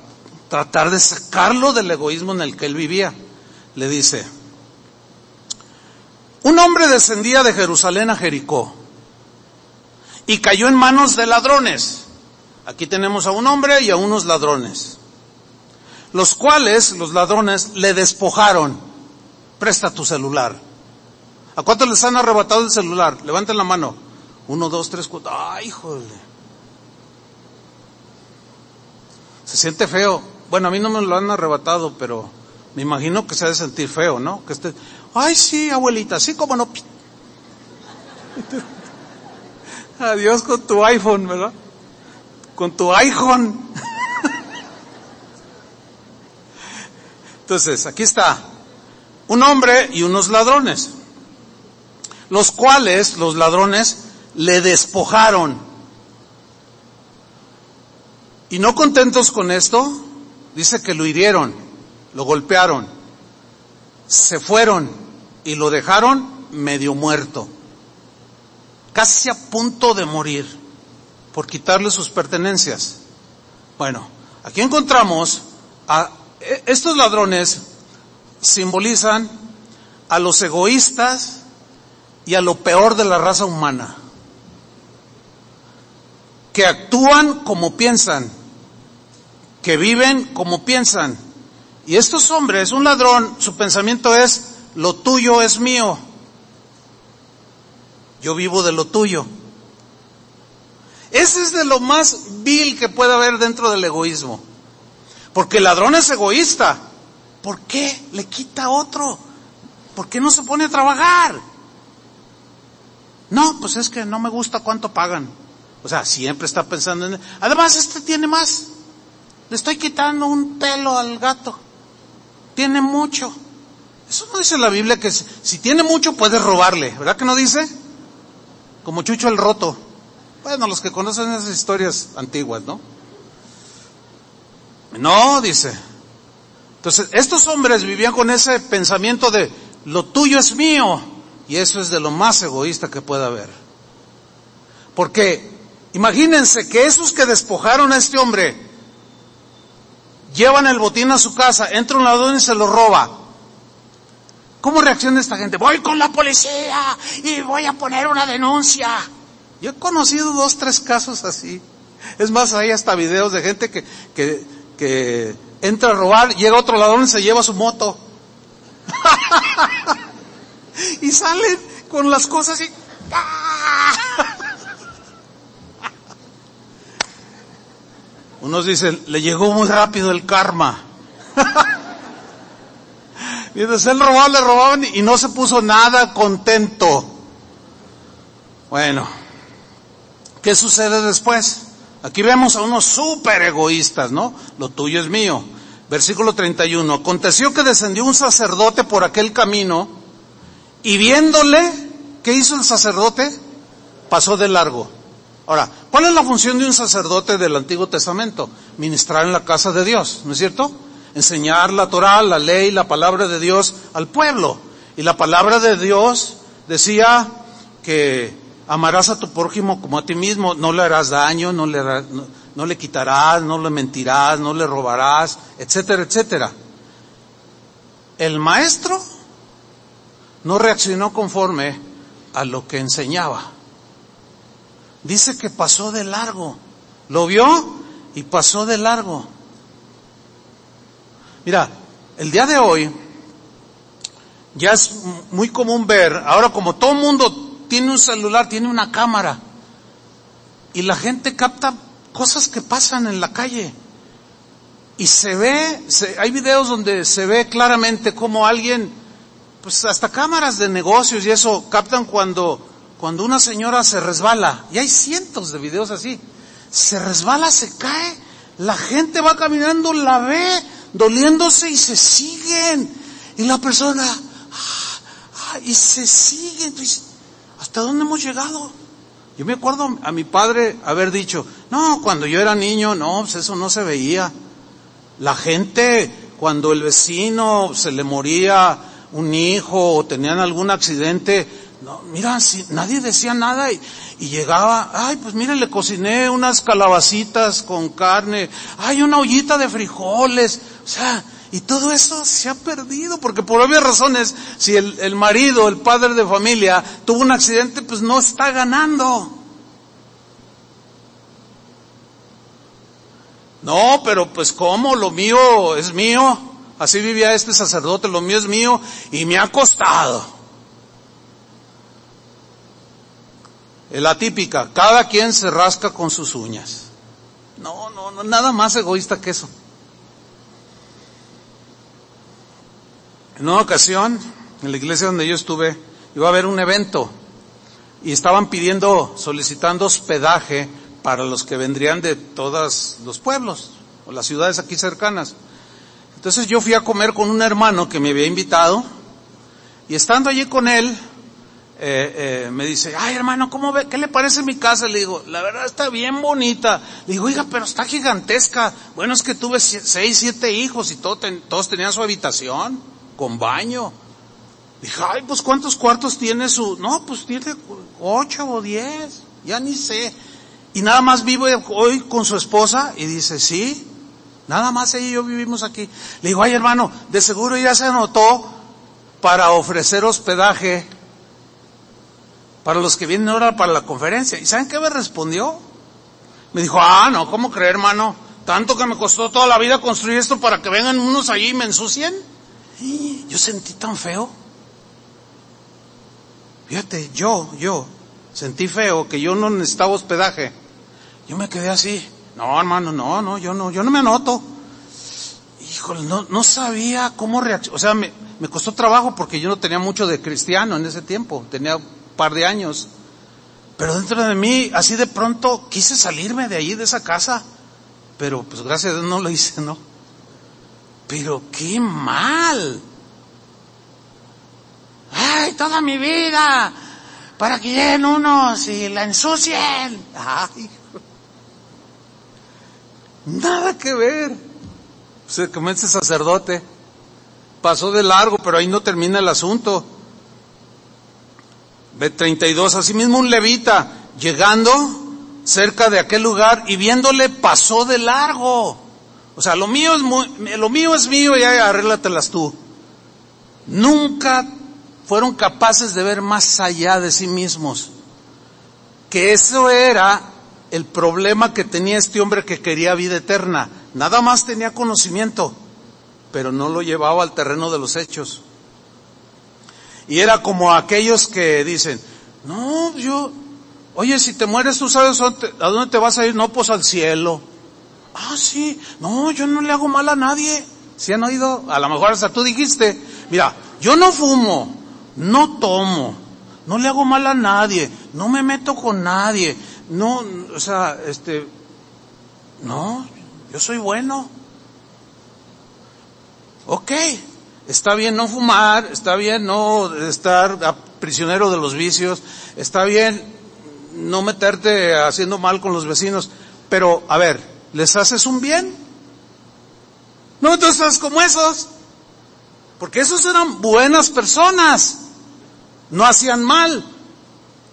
tratar de sacarlo del egoísmo en el que él vivía. Le dice, un hombre descendía de Jerusalén a Jericó y cayó en manos de ladrones. Aquí tenemos a un hombre y a unos ladrones, los cuales los ladrones le despojaron. Presta tu celular. ¿A cuántos les han arrebatado el celular? Levanten la mano. Uno, dos, tres, cuatro. ¡Ay, híjole! Se siente feo. Bueno, a mí no me lo han arrebatado, pero me imagino que se ha de sentir feo, ¿no? Que esté, ay, sí, abuelita, sí, como no. Adiós con tu iPhone, ¿verdad? Con tu iPhone. Entonces, aquí está. Un hombre y unos ladrones. Los cuales, los ladrones, le despojaron. Y no contentos con esto, dice que lo hirieron, lo golpearon, se fueron y lo dejaron medio muerto casi a punto de morir por quitarle sus pertenencias. Bueno, aquí encontramos a e, estos ladrones simbolizan a los egoístas y a lo peor de la raza humana, que actúan como piensan, que viven como piensan. Y estos hombres, un ladrón, su pensamiento es, lo tuyo es mío, yo vivo de lo tuyo. Ese es de lo más vil que puede haber dentro del egoísmo. Porque el ladrón es egoísta. ¿Por qué le quita a otro? ¿Por qué no se pone a trabajar? No, pues es que no me gusta cuánto pagan. O sea, siempre está pensando en... Además, este tiene más. Le estoy quitando un pelo al gato. Tiene mucho. Eso no dice la Biblia que si tiene mucho puedes robarle. ¿Verdad que no dice? Como Chucho el Roto. Bueno, los que conocen esas historias antiguas, ¿no? No, dice. Entonces, estos hombres vivían con ese pensamiento de, lo tuyo es mío, y eso es de lo más egoísta que pueda haber. Porque, imagínense que esos que despojaron a este hombre, llevan el botín a su casa, entra un ladrón y se lo roba. ¿Cómo reacciona esta gente? Voy con la policía y voy a poner una denuncia. Yo he conocido dos, tres casos así. Es más, hay hasta videos de gente que, que, que entra a robar, llega otro ladrón y se lleva su moto. y salen con las cosas y... Unos dicen, le llegó muy rápido el karma. Mientras él robaba, le robaban y no se puso nada contento. Bueno, ¿qué sucede después? Aquí vemos a unos súper egoístas, ¿no? Lo tuyo es mío. Versículo 31. Aconteció que descendió un sacerdote por aquel camino y viéndole, ¿qué hizo el sacerdote? Pasó de largo. Ahora, ¿cuál es la función de un sacerdote del Antiguo Testamento? Ministrar en la casa de Dios, ¿no es cierto? Enseñar la Torah, la ley, la palabra de Dios al pueblo. Y la palabra de Dios decía que amarás a tu prójimo como a ti mismo, no le harás daño, no le, no, le quitarás, no le mentirás, no le robarás, etcétera, etcétera. El maestro no reaccionó conforme a lo que enseñaba. Dice que pasó de largo. Lo vio y pasó de largo. Mira, el día de hoy ya es muy común ver, ahora como todo el mundo tiene un celular, tiene una cámara. Y la gente capta cosas que pasan en la calle. Y se ve, hay videos donde se ve claramente como alguien, pues hasta cámaras de negocios y eso captan cuando, cuando una señora se resbala. Y hay cientos de videos así. Se resbala, se cae, la gente va caminando, la ve, doliéndose y se siguen. Y la persona, ah, ah, y se siguen. ¿Hasta dónde hemos llegado? Yo me acuerdo a mi padre haber dicho, no, cuando yo era niño, no, pues eso no se veía. La gente, cuando el vecino se le moría un hijo o tenían algún accidente, no, mira, si, nadie decía nada y, y, llegaba, ay, pues mire, le cociné unas calabacitas con carne, ay, una ollita de frijoles, o sea, y todo eso se ha perdido, porque por obvias razones, si el, el, marido, el padre de familia, tuvo un accidente, pues no está ganando. No, pero pues ¿cómo? Lo mío es mío. Así vivía este sacerdote, lo mío es mío y me ha costado. La típica, cada quien se rasca con sus uñas. No, no, no, nada más egoísta que eso. En una ocasión, en la iglesia donde yo estuve, iba a haber un evento y estaban pidiendo, solicitando hospedaje para los que vendrían de todos los pueblos o las ciudades aquí cercanas. Entonces yo fui a comer con un hermano que me había invitado y estando allí con él, eh, eh, me dice, ay hermano, ¿cómo ve? ¿Qué le parece mi casa? Le digo, la verdad está bien bonita. Le digo, oiga, pero está gigantesca. Bueno, es que tuve seis, siete hijos y todos tenían su habitación con baño. Dije, ay, pues ¿cuántos cuartos tiene su? No, pues tiene ocho o diez, ya ni sé. Y nada más vivo hoy con su esposa y dice, sí, nada más ella y yo vivimos aquí. Le digo, ay hermano, de seguro ya se anotó para ofrecer hospedaje para los que vienen ahora para la conferencia. ¿Y saben qué me respondió? Me dijo, ah, no, ¿cómo creer hermano? Tanto que me costó toda la vida construir esto para que vengan unos allí y me ensucien. Yo sentí tan feo. Fíjate, yo, yo, sentí feo que yo no necesitaba hospedaje. Yo me quedé así. No, hermano, no, no, yo no, yo no me anoto. Híjole, no, no sabía cómo reaccionar. O sea, me, me costó trabajo porque yo no tenía mucho de cristiano en ese tiempo. Tenía un par de años. Pero dentro de mí, así de pronto, quise salirme de ahí, de esa casa. Pero pues gracias a Dios no lo hice, ¿no? Pero qué mal. Ay, toda mi vida, para que lleguen unos y la ensucien. Ay, nada que ver. Se comienza sacerdote. Pasó de largo, pero ahí no termina el asunto. B32, asimismo un levita, llegando cerca de aquel lugar y viéndole pasó de largo. O sea, lo mío es muy, lo mío es mío y arréglatelas tú. Nunca fueron capaces de ver más allá de sí mismos. Que eso era el problema que tenía este hombre que quería vida eterna. Nada más tenía conocimiento, pero no lo llevaba al terreno de los hechos. Y era como aquellos que dicen, no, yo, oye, si te mueres, tú sabes a dónde te vas a ir, no, pues al cielo. Ah, sí, no, yo no le hago mal a nadie. ¿Si han oído? A lo mejor hasta tú dijiste, mira, yo no fumo, no tomo, no le hago mal a nadie, no me meto con nadie, no, o sea, este, no, yo soy bueno. Ok, está bien no fumar, está bien no estar prisionero de los vicios, está bien no meterte haciendo mal con los vecinos, pero a ver, ¿les haces un bien? No, tú estás como esos, porque esos eran buenas personas, no hacían mal.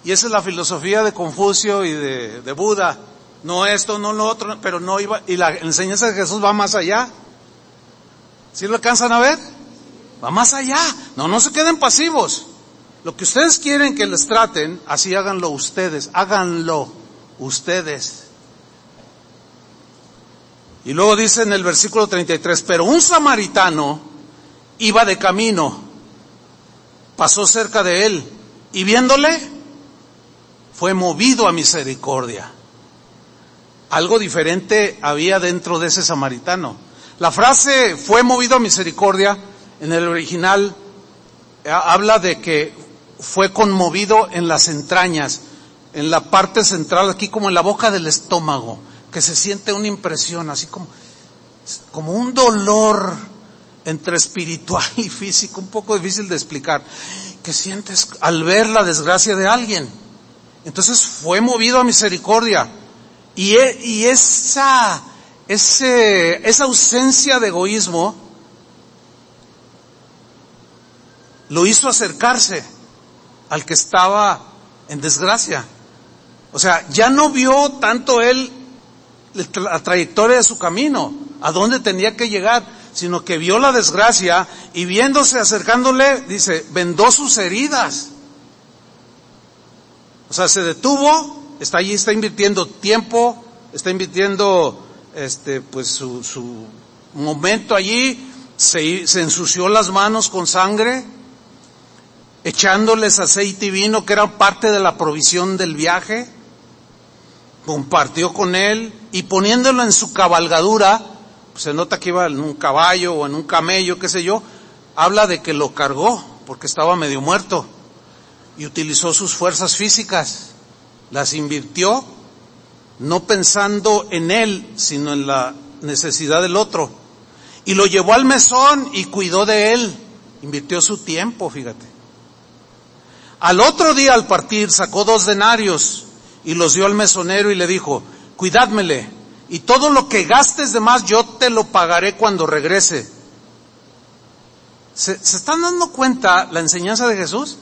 Y esa es la filosofía de Confucio y de, de Buda. No esto, no lo otro, pero no iba, y la enseñanza de Jesús va más allá. ¿Sí lo alcanzan a ver? Va más allá. No, no se queden pasivos. Lo que ustedes quieren que les traten, así háganlo ustedes. Háganlo ustedes. Y luego dice en el versículo 33, pero un samaritano iba de camino, pasó cerca de él y viéndole, fue movido a misericordia. Algo diferente había dentro de ese samaritano. La frase fue movido a misericordia en el original habla de que fue conmovido en las entrañas, en la parte central, aquí como en la boca del estómago, que se siente una impresión, así como, como un dolor entre espiritual y físico, un poco difícil de explicar, que sientes al ver la desgracia de alguien. Entonces fue movido a misericordia. Y, e, y esa ese, esa ausencia de egoísmo lo hizo acercarse al que estaba en desgracia. O sea, ya no vio tanto él la trayectoria de su camino, a dónde tenía que llegar, sino que vio la desgracia y viéndose, acercándole, dice, vendó sus heridas. O sea, se detuvo, está allí, está invirtiendo tiempo, está invirtiendo este, pues su, su momento allí, se, se ensució las manos con sangre, echándoles aceite y vino, que era parte de la provisión del viaje, compartió con él y poniéndolo en su cabalgadura, pues se nota que iba en un caballo o en un camello, qué sé yo, habla de que lo cargó porque estaba medio muerto y utilizó sus fuerzas físicas, las invirtió no pensando en él, sino en la necesidad del otro. Y lo llevó al mesón y cuidó de él, invirtió su tiempo, fíjate. Al otro día al partir sacó dos denarios y los dio al mesonero y le dijo, cuidádmele, y todo lo que gastes de más yo te lo pagaré cuando regrese. ¿Se, ¿Se, están dando cuenta la enseñanza de Jesús?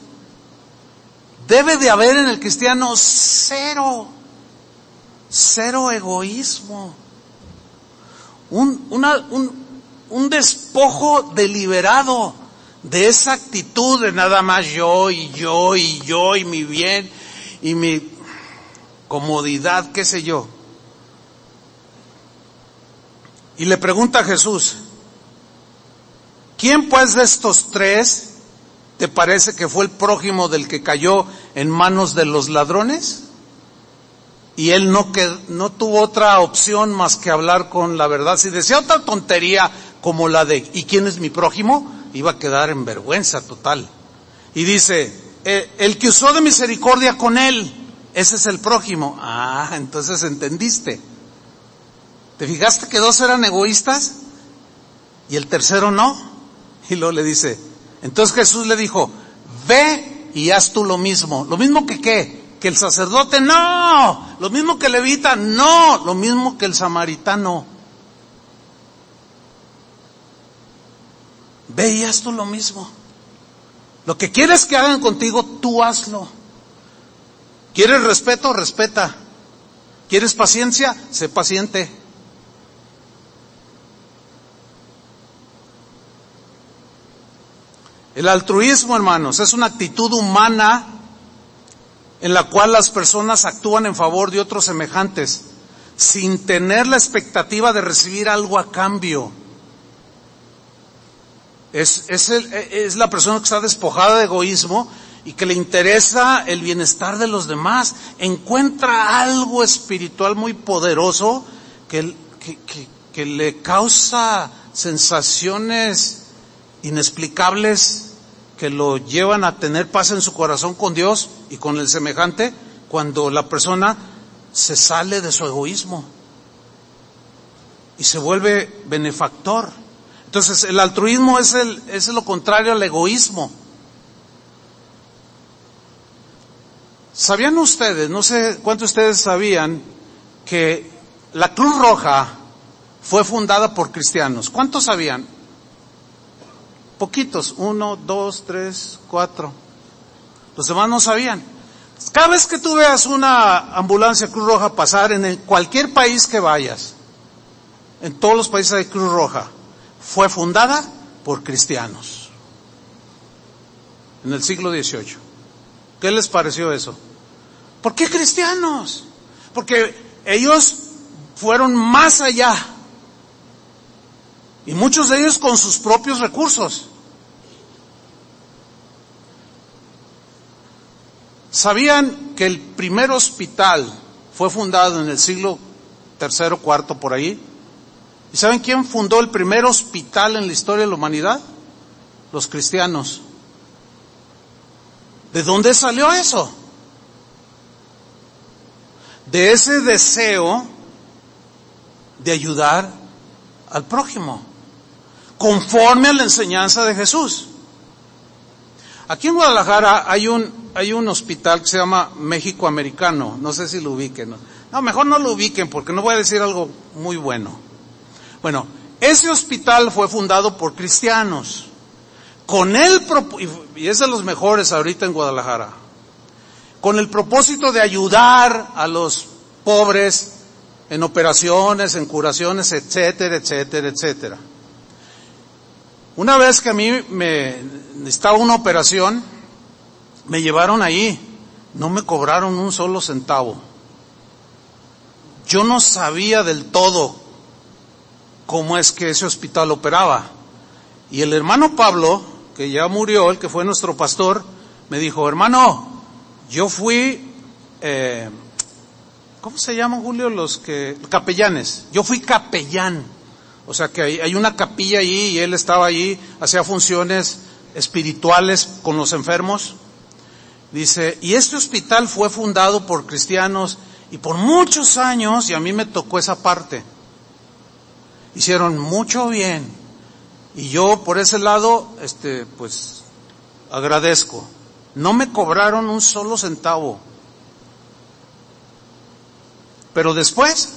Debe de haber en el cristiano cero cero egoísmo, un, un, un despojo deliberado de esa actitud de nada más yo y yo y yo y mi bien y mi comodidad, qué sé yo. Y le pregunta a Jesús, ¿quién pues de estos tres te parece que fue el prójimo del que cayó en manos de los ladrones? y él no, que, no tuvo otra opción más que hablar con la verdad. Si decía otra tontería como la de ¿y quién es mi prójimo? iba a quedar en vergüenza total. Y dice, eh, el que usó de misericordia con él, ese es el prójimo. Ah, entonces entendiste. ¿Te fijaste que dos eran egoístas y el tercero no? Y luego le dice, entonces Jesús le dijo, ve y haz tú lo mismo. ¿Lo mismo que qué? que el sacerdote, no, lo mismo que el levita, no, lo mismo que el samaritano. Veías tú lo mismo. Lo que quieres que hagan contigo, tú hazlo. ¿Quieres respeto? Respeta. ¿Quieres paciencia? Sé paciente. El altruismo, hermanos, es una actitud humana en la cual las personas actúan en favor de otros semejantes, sin tener la expectativa de recibir algo a cambio. Es, es, es la persona que está despojada de egoísmo y que le interesa el bienestar de los demás. Encuentra algo espiritual muy poderoso que, que, que, le causa sensaciones inexplicables que lo llevan a tener paz en su corazón con Dios y con el semejante cuando la persona se sale de su egoísmo y se vuelve benefactor. Entonces el altruismo es, el, es lo contrario al egoísmo. ¿Sabían ustedes, no sé cuántos ustedes sabían, que la Cruz Roja fue fundada por cristianos? ¿Cuántos sabían? Poquitos, uno, dos, tres, cuatro. Los demás no sabían. Cada vez que tú veas una ambulancia Cruz Roja pasar en cualquier país que vayas, en todos los países de Cruz Roja, fue fundada por cristianos. En el siglo XVIII. ¿Qué les pareció eso? ¿Por qué cristianos? Porque ellos fueron más allá. Y muchos de ellos con sus propios recursos. ¿Sabían que el primer hospital fue fundado en el siglo tercero, cuarto por ahí? ¿Y saben quién fundó el primer hospital en la historia de la humanidad? Los cristianos. ¿De dónde salió eso? De ese deseo de ayudar al prójimo, conforme a la enseñanza de Jesús. Aquí en Guadalajara hay un, hay un hospital que se llama México Americano, no sé si lo ubiquen. No, mejor no lo ubiquen porque no voy a decir algo muy bueno. Bueno, ese hospital fue fundado por cristianos, con el, y es de los mejores ahorita en Guadalajara, con el propósito de ayudar a los pobres en operaciones, en curaciones, etcétera, etcétera, etcétera. Una vez que a mí me estaba una operación, me llevaron ahí, no me cobraron un solo centavo. Yo no sabía del todo cómo es que ese hospital operaba. Y el hermano Pablo, que ya murió, el que fue nuestro pastor, me dijo, hermano, yo fui, eh, ¿cómo se llaman, Julio? Los que, capellanes. Yo fui capellán. O sea que hay, una capilla allí y él estaba allí, hacía funciones espirituales con los enfermos. Dice, y este hospital fue fundado por cristianos y por muchos años, y a mí me tocó esa parte, hicieron mucho bien. Y yo por ese lado, este, pues, agradezco. No me cobraron un solo centavo. Pero después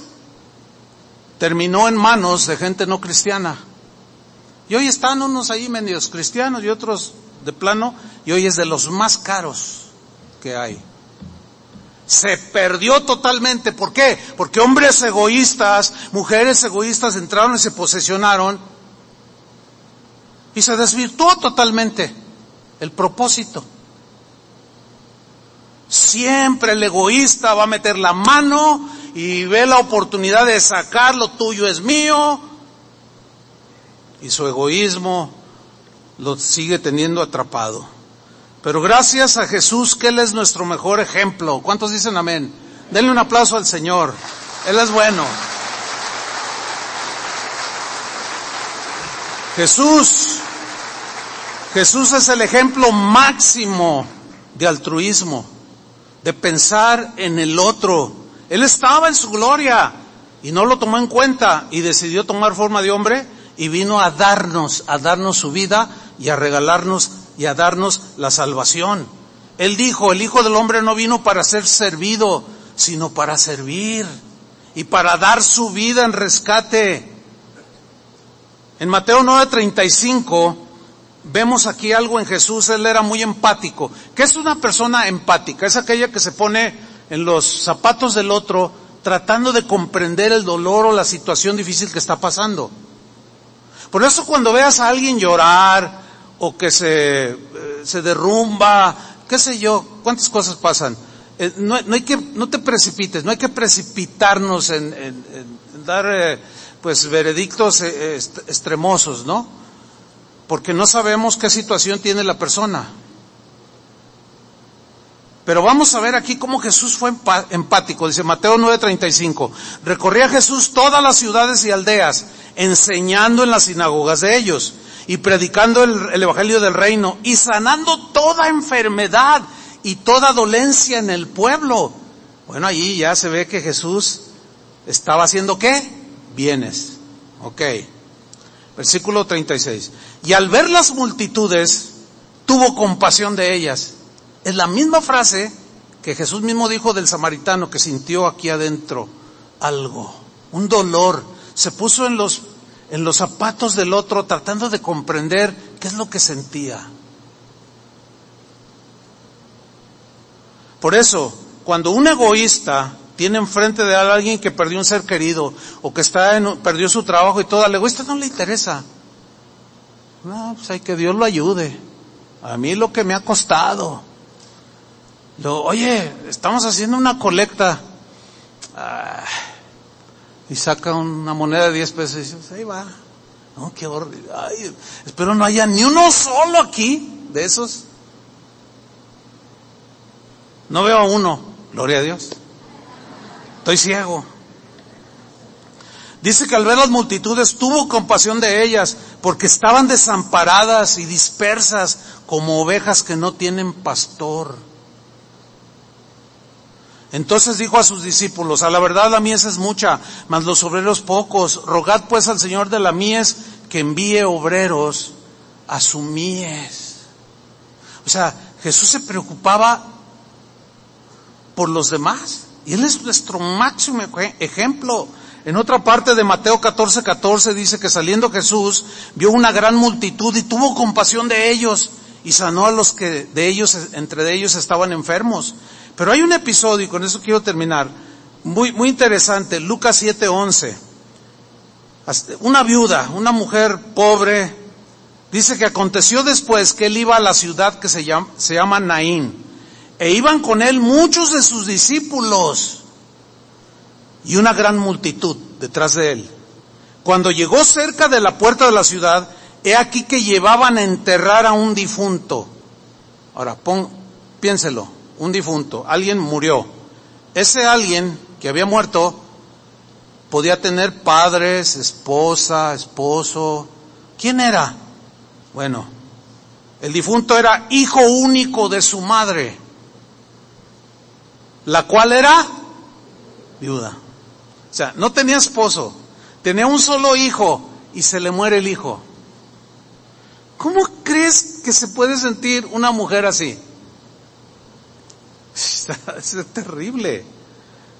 terminó en manos de gente no cristiana. Y hoy están unos ahí medios cristianos y otros de plano, y hoy es de los más caros que hay. Se perdió totalmente. ¿Por qué? Porque hombres egoístas, mujeres egoístas entraron y se posesionaron y se desvirtuó totalmente el propósito. Siempre el egoísta va a meter la mano y ve la oportunidad de sacar lo tuyo es mío y su egoísmo lo sigue teniendo atrapado. Pero gracias a Jesús, que Él es nuestro mejor ejemplo. ¿Cuántos dicen amén? Denle un aplauso al Señor. Él es bueno. Jesús, Jesús es el ejemplo máximo de altruismo, de pensar en el otro. Él estaba en su gloria y no lo tomó en cuenta y decidió tomar forma de hombre y vino a darnos, a darnos su vida y a regalarnos y a darnos la salvación. Él dijo, el Hijo del Hombre no vino para ser servido, sino para servir y para dar su vida en rescate. En Mateo 9:35 vemos aquí algo en Jesús, él era muy empático. ¿Qué es una persona empática? Es aquella que se pone en los zapatos del otro tratando de comprender el dolor o la situación difícil que está pasando. Por eso cuando veas a alguien llorar, o que se, eh, se derrumba, qué sé yo, cuántas cosas pasan. Eh, no, hay que, no te precipites, no hay que precipitarnos en, dar, eh, pues, veredictos extremosos, ¿no? Porque no sabemos qué situación tiene la persona. Pero vamos a ver aquí cómo Jesús fue empático. Dice Mateo 9:35. Recorría Jesús todas las ciudades y aldeas, enseñando en las sinagogas de ellos y predicando el, el, Evangelio del Reino y sanando toda enfermedad y toda dolencia en el pueblo. Bueno, allí ya se ve que Jesús estaba haciendo qué? Bienes. Ok. Versículo 36. Y al ver las multitudes, tuvo compasión de ellas es la misma frase que Jesús mismo dijo del samaritano que sintió aquí adentro algo, un dolor. Se puso en los, en los zapatos del otro tratando de comprender qué es lo que sentía. Por eso, cuando un egoísta tiene enfrente de alguien que perdió un ser querido o que está en, perdió su trabajo y todo, al egoísta no le interesa. No, pues hay que Dios lo ayude. A mí lo que me ha costado. Lo, oye, estamos haciendo una colecta. Ah, y saca una moneda de 10 pesos y dice, pues ahí va. No, qué horrible. Ay, espero no haya ni uno solo aquí de esos. No veo uno, gloria a Dios. Estoy ciego. Dice que al ver las multitudes tuvo compasión de ellas porque estaban desamparadas y dispersas como ovejas que no tienen pastor. Entonces dijo a sus discípulos, a la verdad la mies es mucha, mas los obreros pocos. Rogad pues al Señor de la mies que envíe obreros a su mies. O sea, Jesús se preocupaba por los demás. Y Él es nuestro máximo ejemplo. En otra parte de Mateo 14, 14 dice que saliendo Jesús vio una gran multitud y tuvo compasión de ellos y sanó a los que de ellos, entre ellos estaban enfermos pero hay un episodio, y con eso quiero terminar, muy, muy interesante, Lucas 7:11. Una viuda, una mujer pobre, dice que aconteció después que él iba a la ciudad que se llama, se llama Naín, e iban con él muchos de sus discípulos y una gran multitud detrás de él. Cuando llegó cerca de la puerta de la ciudad, he aquí que llevaban a enterrar a un difunto. Ahora, pon, piénselo un difunto, alguien murió. Ese alguien que había muerto podía tener padres, esposa, esposo. ¿Quién era? Bueno, el difunto era hijo único de su madre, la cual era viuda. O sea, no tenía esposo, tenía un solo hijo y se le muere el hijo. ¿Cómo crees que se puede sentir una mujer así? Es terrible.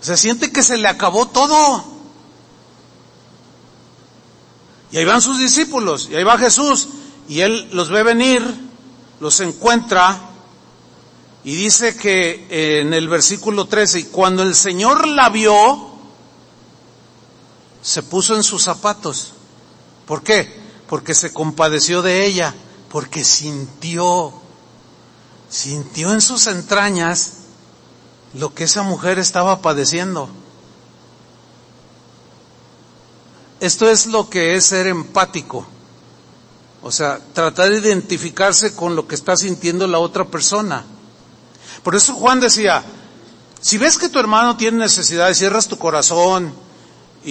Se siente que se le acabó todo. Y ahí van sus discípulos, y ahí va Jesús, y él los ve venir, los encuentra, y dice que en el versículo 13, y cuando el Señor la vio, se puso en sus zapatos. ¿Por qué? Porque se compadeció de ella, porque sintió, sintió en sus entrañas lo que esa mujer estaba padeciendo. Esto es lo que es ser empático. O sea, tratar de identificarse con lo que está sintiendo la otra persona. Por eso Juan decía, si ves que tu hermano tiene necesidad, cierras tu corazón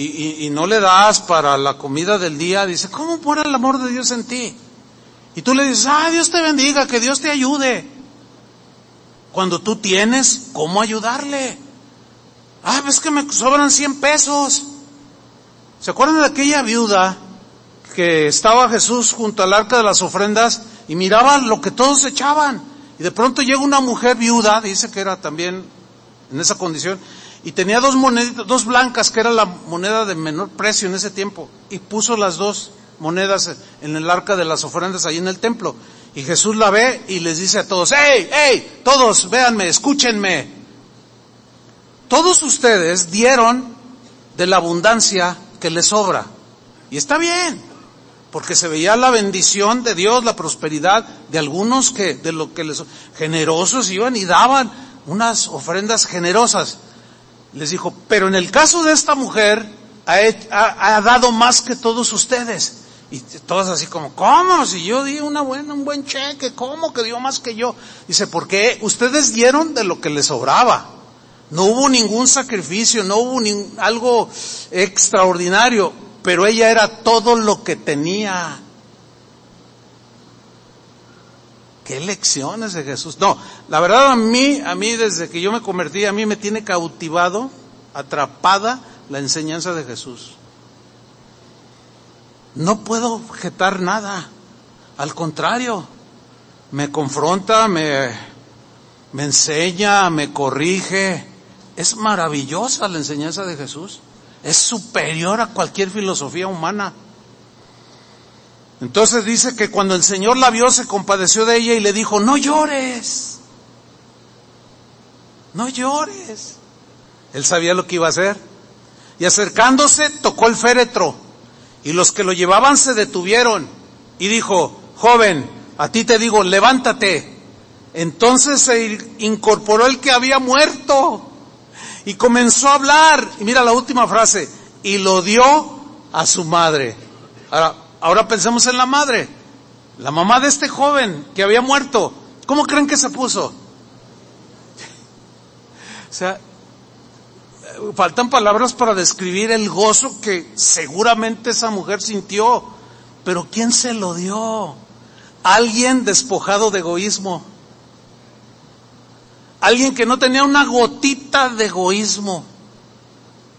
y, y, no le das para la comida del día, dice, ¿cómo pone el amor de Dios en ti? Y tú le dices, ah, Dios te bendiga, que Dios te ayude cuando tú tienes cómo ayudarle. Ah, ves que me sobran 100 pesos. ¿Se acuerdan de aquella viuda que estaba Jesús junto al arca de las ofrendas y miraba lo que todos echaban? Y de pronto llega una mujer viuda, dice que era también en esa condición, y tenía dos moneditas, dos blancas, que era la moneda de menor precio en ese tiempo, y puso las dos monedas en el arca de las ofrendas ahí en el templo. Y Jesús la ve y les dice a todos, ¡Hey, hey! Todos, véanme, escúchenme. Todos ustedes dieron de la abundancia que les sobra. Y está bien, porque se veía la bendición de Dios, la prosperidad de algunos que, de lo que les, generosos iban y daban unas ofrendas generosas. Les dijo, pero en el caso de esta mujer, ha, dado más que todos ustedes. Y todos así como, ¿cómo? Si yo di una buena, un buen cheque, ¿cómo que dio más que yo? Dice, porque ustedes dieron de lo que les sobraba. No hubo ningún sacrificio, no hubo algo extraordinario, pero ella era todo lo que tenía. Qué lecciones de Jesús. No, la verdad a mí, a mí desde que yo me convertí, a mí me tiene cautivado, atrapada la enseñanza de Jesús. No puedo objetar nada. Al contrario, me confronta, me, me enseña, me corrige. Es maravillosa la enseñanza de Jesús. Es superior a cualquier filosofía humana. Entonces dice que cuando el Señor la vio se compadeció de ella y le dijo, no llores, no llores. Él sabía lo que iba a hacer. Y acercándose tocó el féretro y los que lo llevaban se detuvieron y dijo, joven, a ti te digo, levántate. Entonces se incorporó el que había muerto y comenzó a hablar. Y mira la última frase, y lo dio a su madre. Ahora, Ahora pensemos en la madre, la mamá de este joven que había muerto. ¿Cómo creen que se puso? O sea, faltan palabras para describir el gozo que seguramente esa mujer sintió. Pero ¿quién se lo dio? Alguien despojado de egoísmo. Alguien que no tenía una gotita de egoísmo.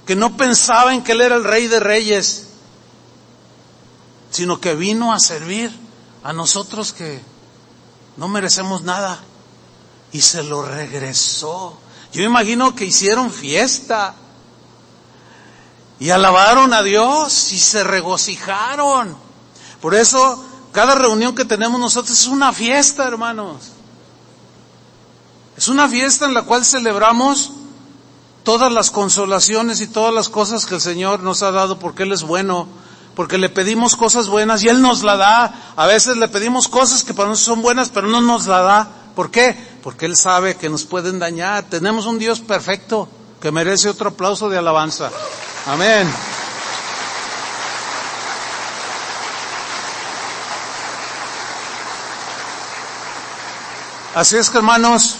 Que no pensaba en que él era el rey de reyes sino que vino a servir a nosotros que no merecemos nada y se lo regresó. Yo imagino que hicieron fiesta y alabaron a Dios y se regocijaron. Por eso cada reunión que tenemos nosotros es una fiesta, hermanos. Es una fiesta en la cual celebramos todas las consolaciones y todas las cosas que el Señor nos ha dado porque Él es bueno porque le pedimos cosas buenas y Él nos la da. A veces le pedimos cosas que para nosotros son buenas, pero no nos la da. ¿Por qué? Porque Él sabe que nos pueden dañar. Tenemos un Dios perfecto que merece otro aplauso de alabanza. Amén. Así es que hermanos,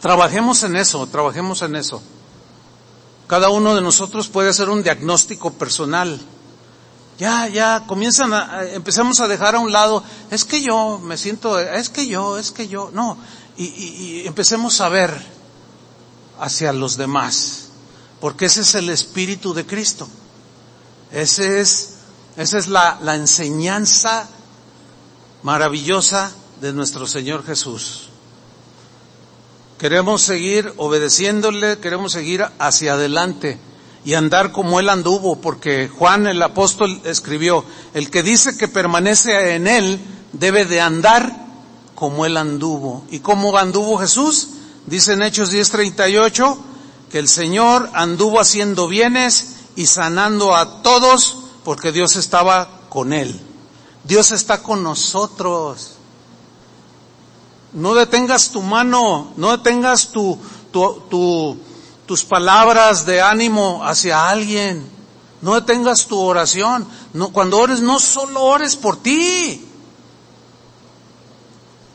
trabajemos en eso, trabajemos en eso. Cada uno de nosotros puede hacer un diagnóstico personal ya, ya, comienzan a, empezamos a dejar a un lado, es que yo me siento, es que yo, es que yo, no, y, y, empecemos a ver hacia los demás, porque ese es el espíritu de Cristo. Ese es, esa es la, la enseñanza maravillosa de nuestro Señor Jesús. Queremos seguir obedeciéndole, queremos seguir hacia adelante y andar como él anduvo, porque Juan el apóstol escribió, el que dice que permanece en él debe de andar como él anduvo. ¿Y cómo anduvo Jesús? Dice en Hechos 10:38 que el Señor anduvo haciendo bienes y sanando a todos porque Dios estaba con él. Dios está con nosotros. No detengas tu mano, no detengas tu, tu, tu, tus palabras de ánimo hacia alguien. No detengas tu oración. No, cuando ores, no solo ores por ti.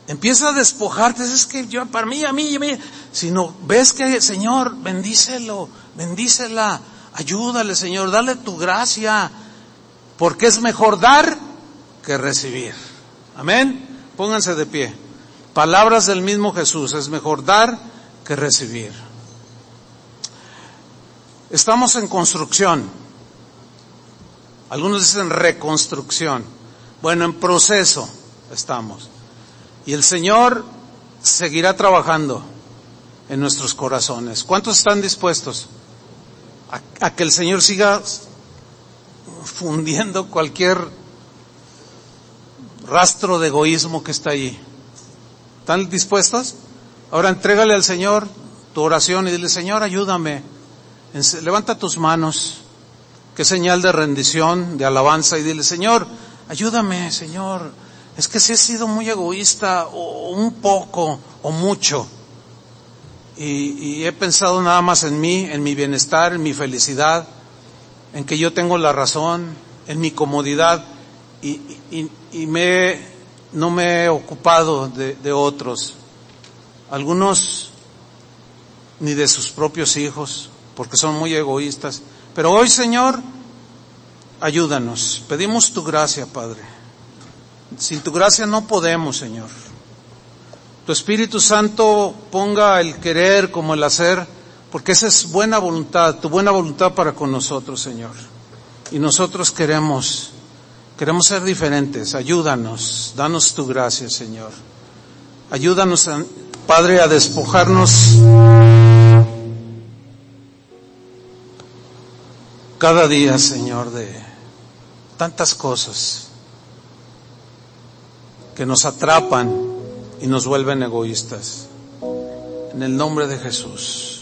Empieza a despojarte. Es que yo, para mí, a mí, a mí. Sino ves que, Señor, bendícelo, bendícela. Ayúdale, Señor, dale tu gracia. Porque es mejor dar que recibir. Amén. Pónganse de pie. Palabras del mismo Jesús. Es mejor dar que recibir. Estamos en construcción. Algunos dicen reconstrucción. Bueno, en proceso estamos. Y el Señor seguirá trabajando en nuestros corazones. ¿Cuántos están dispuestos a, que el Señor siga fundiendo cualquier rastro de egoísmo que está allí? ¿Están dispuestos? Ahora entrégale al Señor tu oración y dile, Señor, ayúdame levanta tus manos, qué señal de rendición, de alabanza y dile, Señor, ayúdame, Señor, es que si he sido muy egoísta o un poco o mucho. Y, he pensado nada más en mí, en mi bienestar, en mi felicidad, en que yo tengo la razón, en mi comodidad y, me, no me he ocupado de otros. Algunos ni de sus propios hijos, porque son muy egoístas. Pero hoy, Señor, ayúdanos. Pedimos tu gracia, Padre. Sin tu gracia no podemos, Señor. Tu Espíritu Santo ponga el querer como el hacer, porque esa es buena voluntad, tu buena voluntad para con nosotros, Señor. Y nosotros queremos, queremos ser diferentes. Ayúdanos, danos tu gracia, Señor. Ayúdanos, Padre, a despojarnos cada día, Señor, de tantas cosas que nos atrapan y nos vuelven egoístas. En el nombre de Jesús.